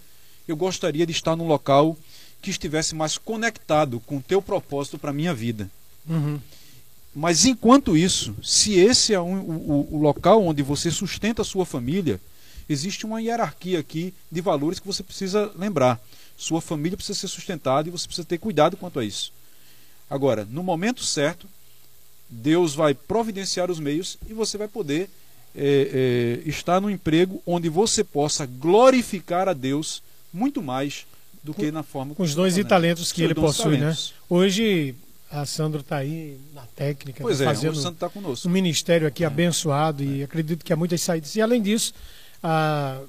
eu gostaria de estar num local que estivesse mais conectado com o teu propósito para a minha vida. Uhum. Mas enquanto isso, se esse é um- o, o- o local onde você sustenta a sua família, existe uma hierarquia aqui de valores que você precisa lembrar. Sua família precisa ser sustentada e você precisa ter cuidado quanto a isso. Agora, no momento certo, Deus vai providenciar os meios e você vai poder é, é, estar no emprego onde você possa glorificar a Deus muito mais do que na forma Com os dons e está fazendo. talentos que ele possui, né? Hoje, a Sandro está aí na técnica, Pois tá é, fazendo o Santo está conosco. um ministério aqui abençoado e acredito que há muitas saídas. E além disso, ah,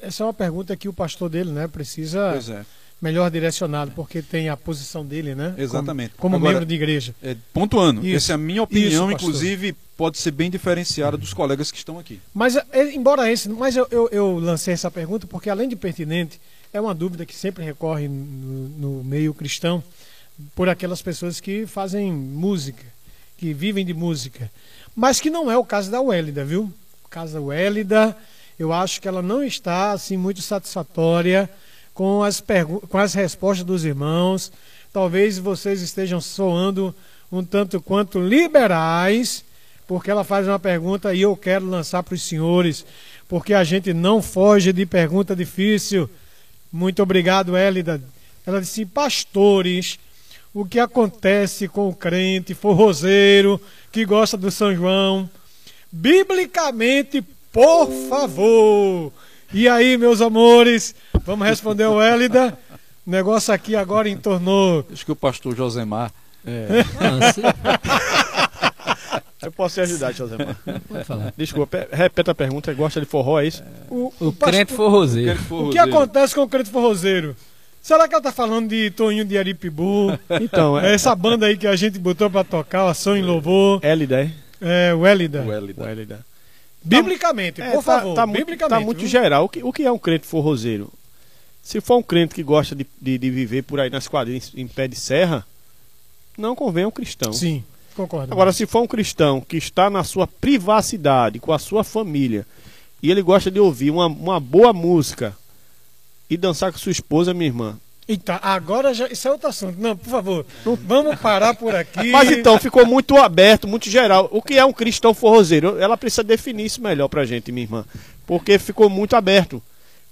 essa é uma pergunta que o pastor dele né, precisa é. melhor direcionado, porque tem a posição dele, né? Exatamente. Como, como Agora, membro de igreja. É, pontuando, Isso. essa é a minha opinião, Isso, inclusive, pode ser bem diferenciada dos colegas que estão aqui. Mas, é, embora esse, mas eu, eu, eu lancei essa pergunta porque, além de pertinente, é uma dúvida que sempre recorre no, no meio cristão por aquelas pessoas que fazem música, que vivem de música. Mas que não é o caso da Wélida, viu? O caso da Wélida, eu acho que ela não está assim muito satisfatória com as, com as respostas dos irmãos. Talvez vocês estejam soando um tanto quanto liberais, porque ela faz uma pergunta e eu quero lançar para os senhores, porque a gente não foge de pergunta difícil. Muito obrigado, Hélida. Ela disse: Pastores, o que acontece com o crente forrozeiro que gosta do São João? Biblicamente, por favor. E aí, meus amores, vamos responder o Hélida. O negócio aqui agora entornou. Acho que o pastor Josemar. Se- Eu posso te ajudar, Josemar. pode falar. Desculpa, pe- repeta a pergunta. Gosta de forró, é isso? O, O pastor- crente forrozeiro. O que acontece com o crente forrozeiro? Será que ela tá falando de Toninho de Aripibu? Então, É é essa banda aí que a gente botou pra tocar, o Ação em Louvor, L10. é, o Hélida. O Hélida. L10. Biblicamente, É, por tá- favor, tá, muito, biblicamente. tá muito viu? geral. O que, o que é um crente forrozeiro? Se for um crente que gosta de, de, de viver por aí nas quadrinhas em pé de serra, não convém um cristão. Sim, concordo. Agora, se for um cristão que está na sua privacidade, com a sua família, e ele gosta de ouvir uma, uma boa música e dançar com sua esposa, minha irmã. Eita, agora já, isso é outro assunto. Não, por favor, vamos parar por aqui. Mas então, ficou muito aberto, muito geral. O que é um cristão forrozeiro? Ela precisa definir isso melhor pra gente, minha irmã. Porque ficou muito aberto.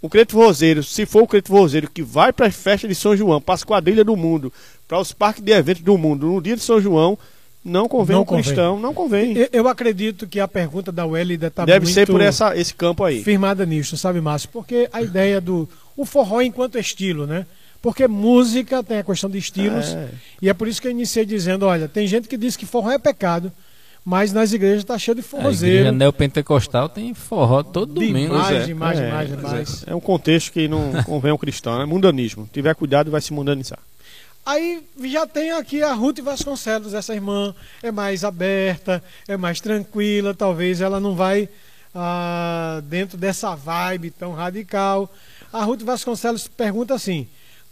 O crente forrozeiro, se for o crente forrozeiro que vai para as festas de São João, para as quadrilhas do mundo, para os parques de eventos do mundo, no dia de São João, não convém Não um convém. cristão, não convém. Eu, eu acredito que a pergunta da Wélida está Deve ser por essa, esse campo aí. firmada nisso, sabe, Márcio? Porque a ideia do o forró enquanto estilo, né? Porque música tem a questão de estilos. É. E é por isso que eu iniciei dizendo, olha, tem gente que diz que forró é pecado, mas nas igrejas está cheio de A igreja forrozeiro. neopentecostal tem forró todo domingo. Demais, é. demais, É, demais, demais. É um contexto que não convém ao cristão, é mundanismo. Tiver cuidado, vai se mundanizar. Aí já tem aqui a Ruth Vasconcelos, essa irmã é mais aberta, é mais tranquila, talvez ela não vai ah, dentro dessa vibe tão radical. A Ruth Vasconcelos pergunta assim: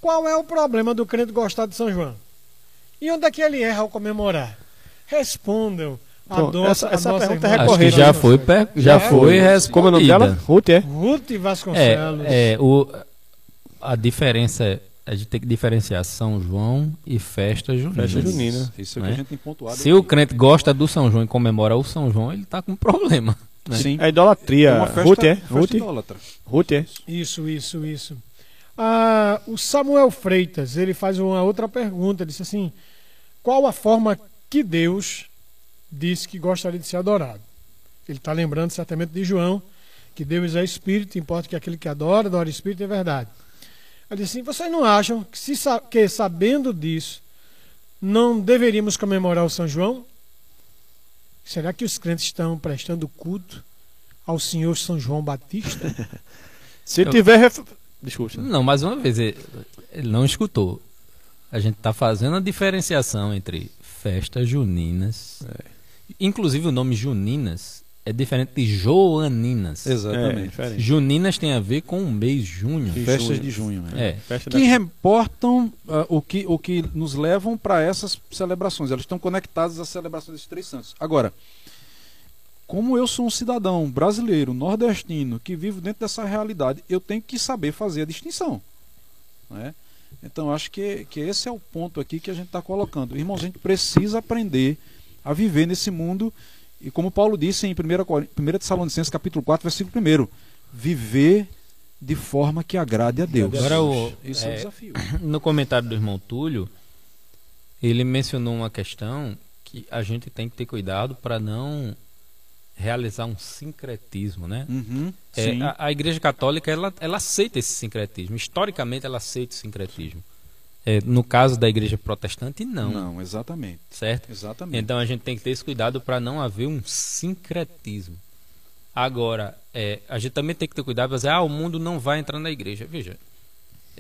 qual é o problema do crente gostar de São João? E onde é que ele erra ao comemorar? Respondam. A Bom, nossa, essa- essa pergunta é irmã. Acho que recorrente, já né? foi, per- já Já foi respondida. Como é o nome dela? Ruth, é? Ruth Vasconcelos. É, é o, a diferença é a gente tem que diferenciar São João e festa junina. Festa junina. Isso é o que Né? a gente tem pontuado. Se o crente gosta do São João e comemora o São João, ele tá com problema. né? Sim. É idolatria. É uma festa, Ruth, é? festa Ruth? idólatra. Ruth, é? Isso, isso, isso. Ah, o Samuel Freitas, ele faz uma outra pergunta, disse assim, qual a forma que Deus disse que gostaria de ser adorado? Ele está lembrando certamente de João, que Deus é Espírito, importa que aquele que adora, adora Espírito é verdade. Ele disse assim, vocês não acham que, se, que sabendo disso, não deveríamos comemorar o São João? Será que os crentes estão prestando culto ao Senhor São João Batista? Se tiver. Desculpa. Não, mais uma vez, ele, ele não escutou. A gente está fazendo a diferenciação entre festas juninas. Inclusive o nome juninas é diferente de joaninas. É, Exatamente. diferente. Juninas tem a ver com o mês junho. Festas junho. de junho. né? É. Festa da- Que reportam ah, o, que, o que nos levam para essas celebrações. Elas estão conectadas às celebrações desses três santos. Agora, como eu sou um cidadão brasileiro, nordestino, que vivo dentro dessa realidade, eu tenho que saber fazer a distinção. né? Então, acho que, que esse é o ponto aqui que a gente está colocando. Irmãos, a gente precisa aprender a viver nesse mundo. E como Paulo disse em 1 Cor- 1 Tessalonicenses capítulo 4, versículo 1, viver de forma que agrade a Deus. Agora o- Esse é, é, desafio. No comentário do irmão Túlio, ele mencionou uma questão que a gente tem que ter cuidado para não realizar um sincretismo, né? Uhum, É, a, a Igreja Católica ela, ela aceita esse sincretismo. Historicamente, ela aceita o sincretismo. É, no caso da Igreja Protestante, não, Não, exatamente. certo? Exatamente. Então a gente tem que ter esse cuidado para não haver um sincretismo. Agora, é, a gente também tem que ter cuidado para dizer, ah, o mundo não vai entrar na igreja. Veja,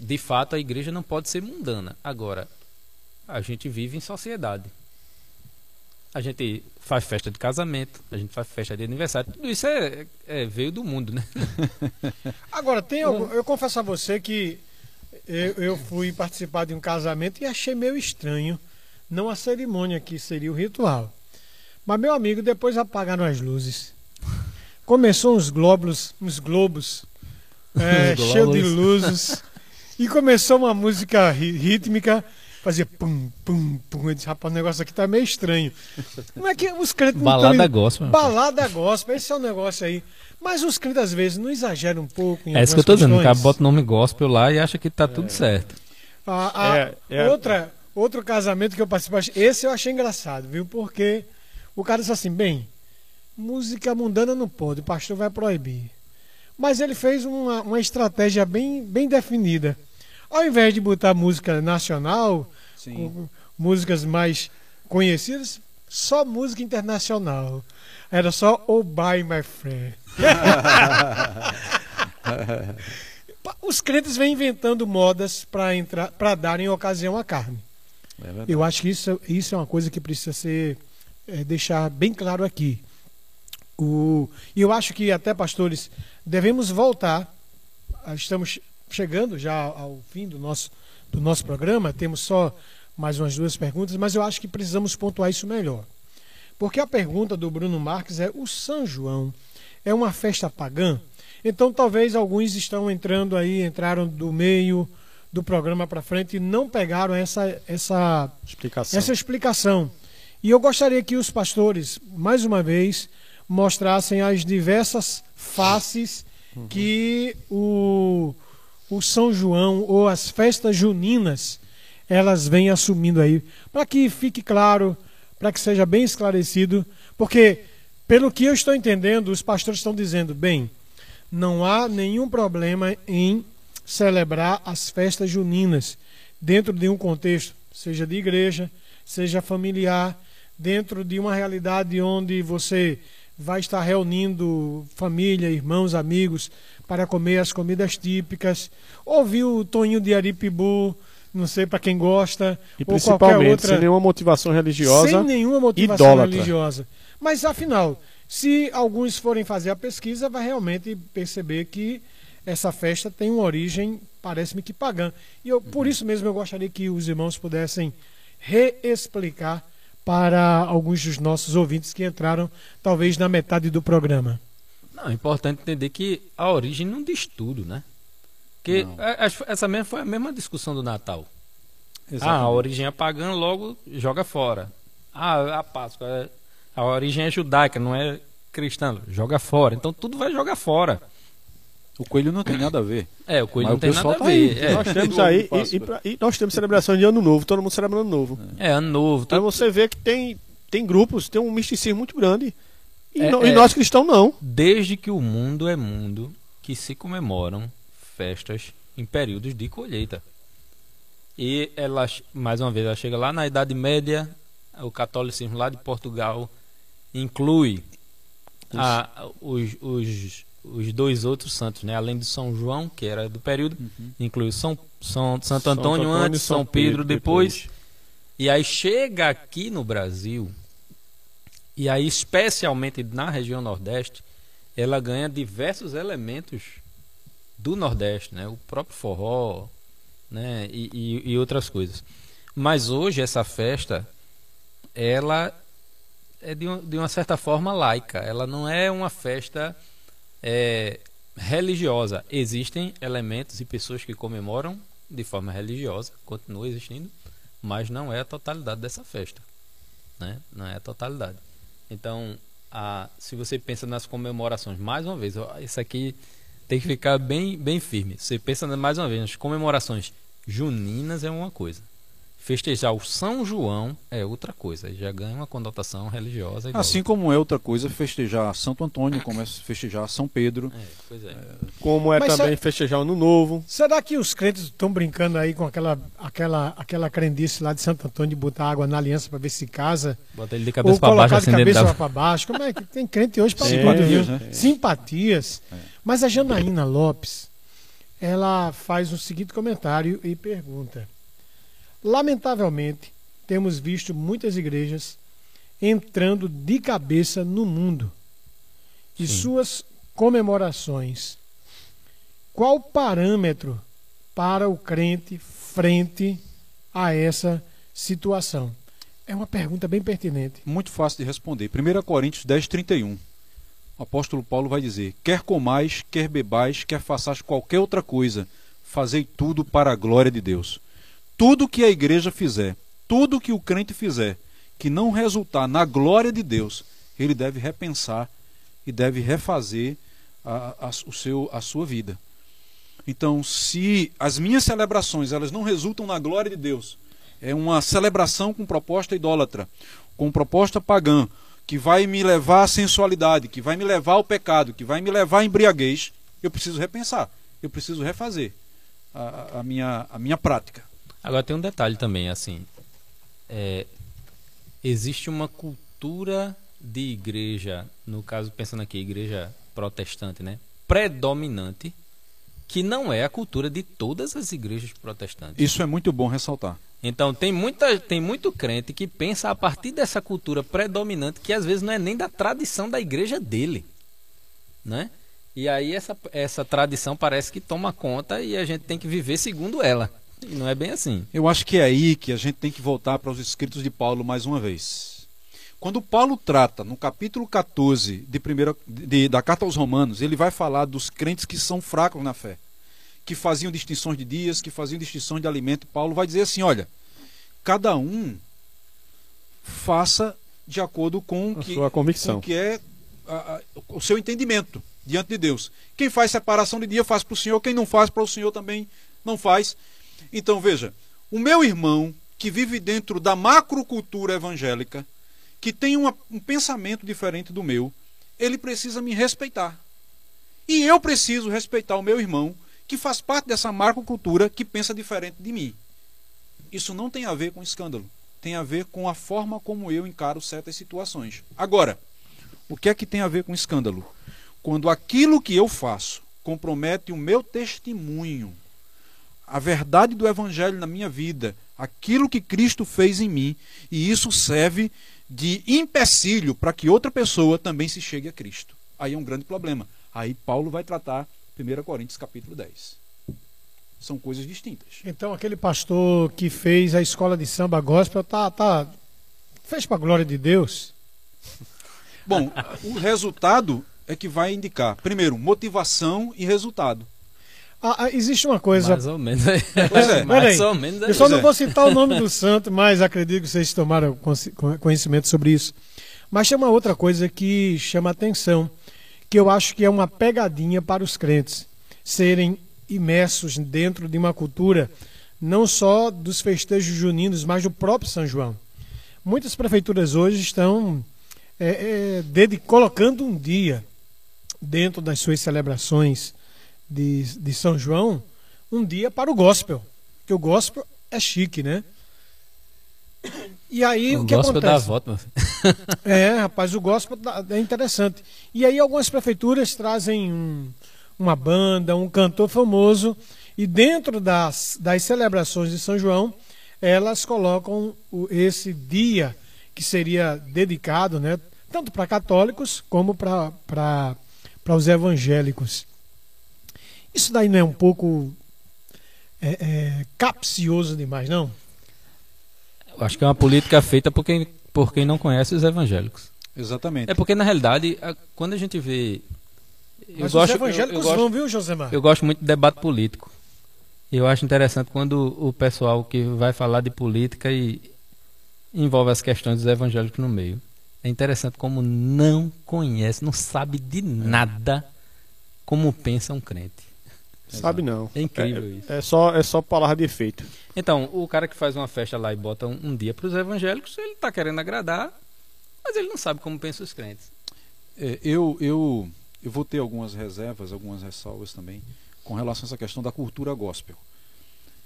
de fato a igreja não pode ser mundana. Agora, a gente vive em sociedade. A gente faz festa de casamento, a gente faz festa de aniversário. Tudo isso é, é veio do mundo, né? Agora, tem algum, eu confesso a você que eu, eu fui participar de um casamento e achei meio estranho. Não a cerimônia, que seria o ritual. Mas, meu amigo, depois apagaram as luzes. Começou uns glóbulos, uns globos, é, cheio de luzes. E começou uma música rí- rítmica, fazia pum, pum, pum. Eu disse, rapaz, o negócio aqui tá meio estranho. Como é que os crentes não Balada tão- gospel. Balada gospel, esse é o negócio aí. Mas os crentes, às vezes, não exageram um pouco em É isso que eu tô dizendo. O cara bota o nome gospel lá e acha que tá tudo certo. A- a- É, é- Outra, outro casamento que eu participei, esse eu achei engraçado, viu? Porque o cara disse assim, bem, música mundana não pode, o pastor vai proibir. Mas ele fez uma, uma estratégia bem, bem definida. Ao invés de botar música nacional, músicas mais conhecidas, só música internacional. Era só Oh Bye My Friend. Os crentes vêm inventando modas para entrar, para darem ocasião à carne. É. Eu acho que isso, isso é uma coisa que precisa ser é, deixar bem claro aqui. O, e eu acho que até pastores devemos voltar. Estamos chegando já ao fim do nosso do nosso programa. Temos só mais umas duas perguntas, mas eu acho que precisamos pontuar isso melhor. Porque a pergunta do Bruno Marques é: o São João é uma festa pagã? Então talvez alguns estão entrando aí, entraram do meio do programa para frente e não pegaram essa essa Explicação. essa explicação. E eu gostaria que os pastores, mais uma vez, mostrassem as diversas faces que o, o São João ou as festas juninas elas vêm assumindo aí, para que fique claro, para que seja bem esclarecido, porque pelo que eu estou entendendo, os pastores estão dizendo, bem, não há nenhum problema em celebrar as festas juninas dentro de um contexto, seja de igreja, seja familiar, dentro de uma realidade onde você vai estar reunindo família, irmãos, amigos para comer as comidas típicas, ouvir o Toninho de Aripibu, não sei para quem gosta, E ou qualquer principalmente outra sem nenhuma motivação religiosa. sem nenhuma motivação idólatra. religiosa. Mas afinal, se alguns forem fazer a pesquisa, vai realmente perceber que essa festa tem uma origem, parece-me que pagã. E eu, por isso mesmo eu gostaria que os irmãos pudessem reexplicar para alguns dos nossos ouvintes que entraram talvez na metade do programa. Não, é importante entender que a origem não diz tudo, né? Porque a- acho que essa mesma foi a mesma discussão do Natal. Ah, a origem é pagã, logo joga fora. Ah, a Páscoa, é- a origem é judaica, não é cristã, joga fora. Então tudo vai jogar fora. O coelho não tem nada a ver. É, o coelho Mas não o tem nada a tá aí. ver. É, Nós temos aí, e, e pra- e nós temos celebração de ano novo, todo mundo celebrando ano novo. é ano novo. Aí tudo- você vê que tem, tem grupos, tem um misticismo muito grande. E, É, no- e é. nós cristãos não. Desde que o mundo é mundo, que se comemoram festas em períodos de colheita. E ela, mais uma vez, ela chega lá na Idade Média, o catolicismo lá de Portugal inclui a- os, os, os dois outros santos, né? além de São João, que era do período, inclui São, São, Santo Antônio Antônio antes, São, Pedro, Pedro depois. E aí chega aqui no Brasil, e aí especialmente na região Nordeste, ela ganha diversos elementos do Nordeste, né? O próprio forró, né? E, e- e outras coisas. Mas hoje essa festa, ela é de, um- de uma certa forma laica. Ela não é uma festa é, religiosa. Existem elementos e pessoas que comemoram de forma religiosa, continua existindo, mas não é a totalidade dessa festa, né? Não é a totalidade. Então, a, se você pensa nas comemorações, mais uma vez, isso aqui tem que ficar bem, bem firme. Você pensa mais uma vez nas comemorações juninas é uma coisa. Festejar o São João é outra coisa. Já ganha uma conotação religiosa. igual. Assim como é outra coisa festejar Santo Antônio, como é festejar São Pedro. É, pois é. Como é Mas também festejar o ano novo. Será que os crentes estão brincando aí com aquela, aquela, aquela crendice lá de Santo Antônio de botar água na aliança para ver se casa? Bota ele de cabeça para colocar baixo, de assim dentro cabeça da... para baixo? Como é que tem crente hoje para tudo, viu? né? Simpatias. Mas a Janaína Lopes, ela faz o seguinte comentário e pergunta: Lamentavelmente, temos visto muitas igrejas entrando de cabeça no mundo e Sim. suas comemorações. Qual o parâmetro para o crente frente a essa situação? É uma pergunta bem pertinente. Muito fácil de responder. 1 Coríntios 10, 31. O apóstolo Paulo vai dizer: Quer comais, quer bebais, quer façais qualquer outra coisa, fazei tudo para a glória de Deus. Tudo que a igreja fizer, tudo que o crente fizer, que não resultar na glória de Deus, ele deve repensar e deve refazer a, a, o seu, a sua vida. Então, se as minhas celebrações elas não resultam na glória de Deus, é uma celebração com proposta idólatra, com proposta pagã, que vai me levar à sensualidade, que vai me levar ao pecado, que vai me levar à embriaguez, eu preciso repensar, eu preciso refazer a, a minha, a minha prática. Agora tem um detalhe também, assim. é, existe uma cultura de igreja, no caso, pensando aqui, igreja protestante, né? Predominante, que não é a cultura de todas as igrejas protestantes. Isso é muito bom ressaltar. Então tem muita, tem muito crente que pensa a partir dessa cultura predominante que às vezes não é nem da tradição da igreja dele, né? E aí essa, essa tradição parece que toma conta e a gente tem que viver segundo ela. E não é bem assim. Eu acho que é aí que a gente tem que voltar para os escritos de Paulo mais uma vez. Quando Paulo trata, no capítulo 14 de primeira, de, da carta aos Romanos, ele vai falar dos crentes que são fracos na fé, que faziam distinções de dias, que faziam distinções de alimento. Paulo vai dizer assim: olha, cada um faça de acordo com o A que, sua convicção. com o que é a- a- o seu entendimento diante de Deus. Quem faz separação de dia faz para o Senhor, quem não faz para o Senhor também não faz. Então veja, o meu irmão que vive dentro da macrocultura evangélica, que tem uma- um pensamento diferente do meu, ele precisa me respeitar. E eu preciso respeitar o meu irmão que faz parte dessa macrocultura que pensa diferente de mim. Isso não tem a ver com escândalo, tem a ver com a forma como eu encaro certas situações. Agora, o que é que tem a ver com escândalo? Quando aquilo que eu faço compromete o meu testemunho, a verdade do evangelho na minha vida, aquilo que Cristo fez em mim, e isso serve de empecilho para que outra pessoa também se chegue a Cristo. Aí é um grande problema. Aí Paulo vai tratar 1 Coríntios capítulo 10. São coisas distintas. Então aquele pastor que fez a escola de samba gospel tá, tá fez para glória de Deus. Bom, o resultado é que vai indicar, primeiro, motivação e resultado. Ah, ah, existe uma coisa. Mais ou menos. Pois é. Mais ou menos. Eu só não é. vou citar o nome do santo, mas acredito que vocês tomaram conhecimento sobre isso. Mas tem uma outra coisa que chama atenção, que eu acho que é uma pegadinha para os crentes serem imersos dentro de uma cultura não só dos festejos juninos, mas do próprio São João. Muitas prefeituras hoje estão é, é, colocando um dia dentro das suas celebrações de, de São João, um dia para o gospel. Porque o gospel é chique, né? E aí o, O que gospel acontece? volta, meu filho. É, rapaz, o gospel dá- é interessante. E aí algumas prefeituras trazem um- uma banda, um cantor famoso, e dentro das, das celebrações de São João, elas colocam o- esse dia que seria dedicado, né, tanto para católicos como para os evangélicos. Isso daí não é um pouco é, é, capcioso demais, não? Eu acho que é uma política feita por quem, por quem não conhece os evangélicos. Exatamente. É porque, na realidade, a- quando a gente vê. Eu Mas gosto, os eu- evangélicos eu, gosto, vão, viu, Josemar? eu gosto muito de debate político. Eu acho interessante quando o pessoal que vai falar de política e envolve as questões dos evangélicos no meio. É interessante como não conhece, não sabe de nada como pensa um crente. Sabe não. É incrível isso. É só, é só palavra de efeito. Então, o cara que faz uma festa lá e bota um, um dia para os evangélicos, ele está querendo agradar, mas ele não sabe como pensam os crentes. É, eu, eu, eu vou ter algumas reservas, algumas ressalvas também com relação a essa questão da cultura gospel.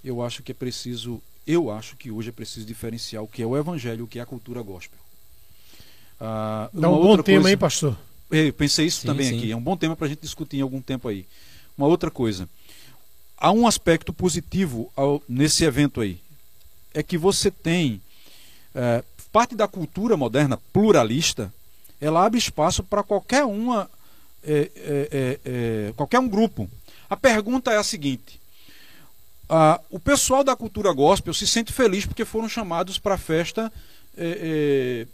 Eu acho que é preciso, eu acho que hoje é preciso diferenciar o que é o evangelho e o que é a cultura gospel. Ah, Dá um bom outra tema coisa- aí, pastor. É, Eu pensei isso Sim, também sim. aqui. É um bom tema para a gente discutir em algum tempo aí. Uma outra coisa. Há um aspecto positivo ao, nesse evento aí. É que você tem é, parte da cultura moderna pluralista, ela abre espaço para qualquer uma, é, é, é, qualquer um grupo. A pergunta é a seguinte: ah, o pessoal da cultura gospel se sente feliz porque foram chamados para a festa é,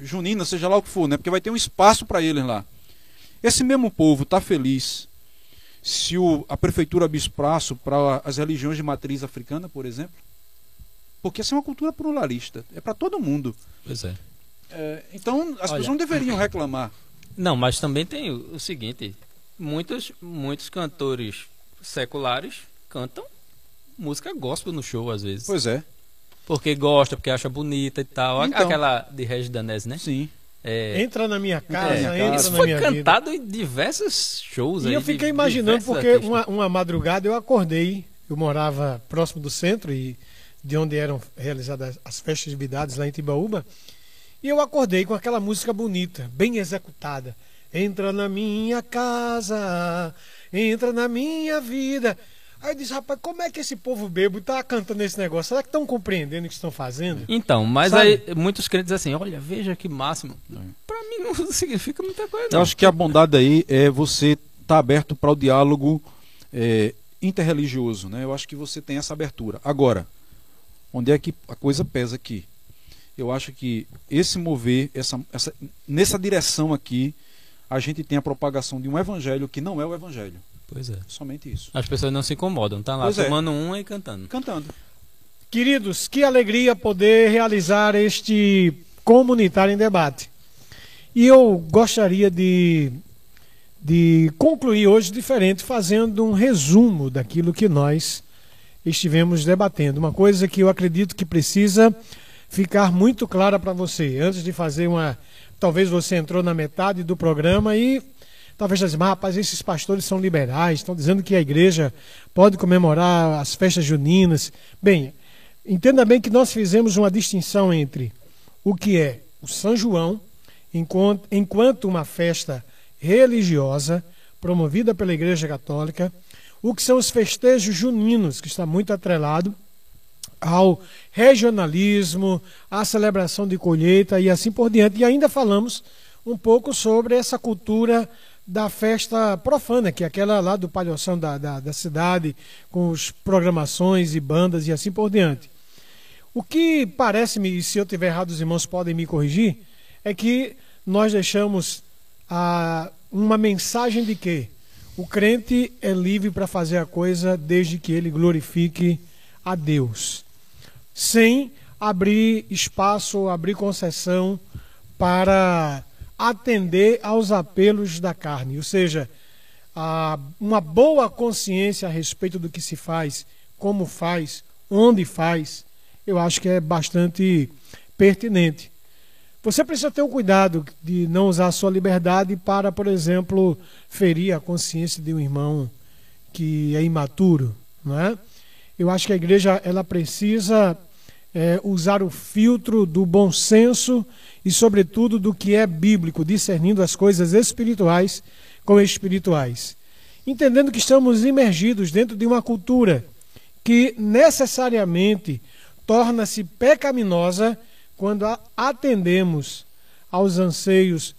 é, junina, seja lá o que for, né? Porque vai ter um espaço para eles lá. Esse mesmo povo está feliz se o, a prefeitura abrir espaço para as religiões de matriz africana, por exemplo? Porque essa é uma cultura pluralista, é para todo mundo. Pois é. é então as Olha, pessoas não deveriam reclamar. Não, mas também tem o, o seguinte: muitos, muitos cantores seculares cantam música gospel no show às vezes. Pois é. Porque gosta, porque acha bonita e tal. Então. Aquela de Regis Danese, né? Sim. É, Entra na minha casa, na minha entra isso na foi minha vida. cantado em diversos shows E aí. eu de fiquei imaginando, porque uma, uma madrugada eu acordei, eu morava próximo do centro e de onde eram realizadas as festividades lá em Tibaúba, e eu acordei com aquela música bonita, bem executada. Entra na minha casa, entra na minha vida. Aí eu disse, rapaz, como é que esse povo bebo tá cantando esse negócio? Será que estão compreendendo o que estão fazendo? Então, mas Sabe? aí muitos crentes dizem assim, olha, veja que máximo. Pra mim não significa muita coisa. Eu não. acho que a bondade aí é você estar aberto para o diálogo é, interreligioso, né? Eu acho que você tem essa abertura. Agora, onde é que a coisa pesa aqui? Eu acho que esse mover, essa, essa, nessa direção aqui, a gente tem a propagação de um evangelho que não é o evangelho. Pois é. Somente isso. As pessoas não se incomodam, tá lá Pois é. tomando uma e cantando. Cantando. Queridos, que alegria poder realizar este comunitário em debate. E eu gostaria de, de concluir hoje diferente, fazendo um resumo daquilo que nós estivemos debatendo. Uma coisa que eu acredito que precisa ficar muito clara para você. Antes de fazer uma. Talvez você entrou na metade do programa e talvez assim, mas rapaz, esses pastores são liberais, estão dizendo que a igreja pode comemorar as festas juninas. Bem, entenda bem que nós fizemos uma distinção entre o que é o São João, enquanto uma festa religiosa promovida pela Igreja Católica, o que são os festejos juninos, que está muito atrelado ao regionalismo, à celebração de colheita e assim por diante. E ainda falamos um pouco sobre essa cultura da festa profana, que é aquela lá do palhoção da, da, da cidade, com as programações e bandas e assim por diante. O que parece-me, e se eu tiver errado, os irmãos podem me corrigir, é que nós deixamos ah, uma mensagem de que o crente é livre para fazer a coisa desde que ele glorifique a Deus, sem abrir espaço, abrir concessão para atender aos apelos da carne, ou seja, a, uma boa consciência a respeito do que se faz, como faz, onde faz, eu acho que é bastante pertinente. Você precisa ter o cuidado de não usar a sua liberdade para, por exemplo, ferir a consciência de um irmão que é imaturo, não é? Eu acho que a igreja ela precisa é, usar o filtro do bom senso e, sobretudo, do que é bíblico, discernindo as coisas espirituais com espirituais. Entendendo que estamos imergidos dentro de uma cultura que necessariamente torna-se pecaminosa quando atendemos aos anseios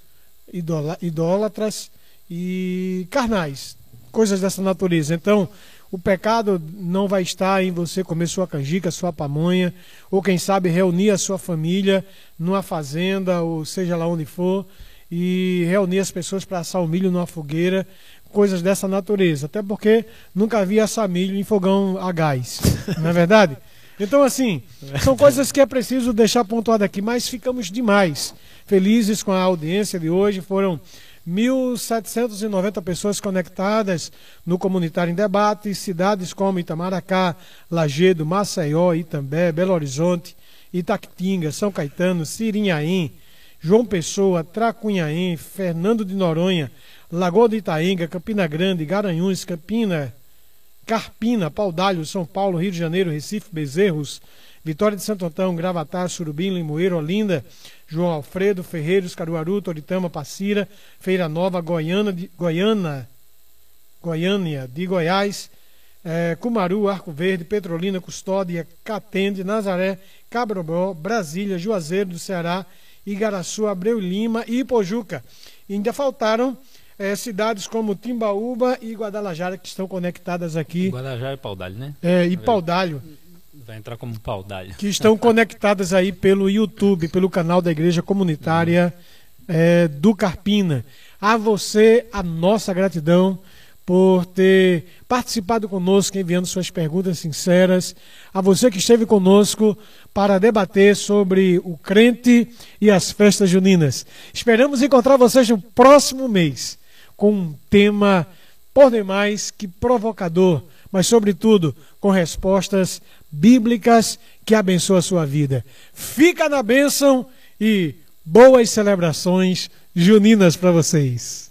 idólatras e carnais, coisas dessa natureza. Então, o pecado não vai estar em você comer sua canjica, sua pamonha, ou quem sabe reunir a sua família numa fazenda, ou seja lá onde for, e reunir as pessoas para assar o milho numa fogueira, coisas dessa natureza. Até porque nunca vi assar milho em fogão a gás, não é verdade? Então, assim, são coisas que é preciso deixar pontuado aqui, mas ficamos demais felizes com a audiência de hoje. Foram 1.790 pessoas conectadas no Comunitário em Debate, cidades como Itamaracá, Lagedo, Maceió, Itambé, Belo Horizonte, Itaquitinga, São Caetano, Sirinhaém, João Pessoa, Tracunhaém, Fernando de Noronha, Lagoa de Itaenga, Campina Grande, Garanhuns, Campina, Carpina, Paudalho, São Paulo, Rio de Janeiro, Recife, Bezerros, Vitória de Santo Antão, Gravatar, Surubim, Limoeiro, Olinda, João Alfredo, Ferreiros, Caruaru, Toritama, Passira, Feira Nova, Goiânia, de, Goiânia, Goiânia de Goiás, é, Cumaru, Arco Verde, Petrolina, Custódia, Catende, Nazaré, Cabrobó, Brasília, Juazeiro do Ceará, Igaraçu, Abreu Lima e Ipojuca. E ainda faltaram é, cidades como Timbaúba e Guadalajara que estão conectadas aqui. Guadalajara e Paudalho, né? É, e Paudalho. Vai entrar como Paudalho. Que estão conectadas aí pelo YouTube, pelo canal da Igreja Comunitária é, do Carpina. A você, a nossa gratidão por ter participado conosco, enviando suas perguntas sinceras. A você que esteve conosco para debater sobre o crente e as festas juninas. Esperamos encontrar vocês no próximo mês com um tema por demais que provocador, mas sobretudo com respostas bíblicas que abençoam a sua vida. Fica na bênção e boas celebrações juninas para vocês.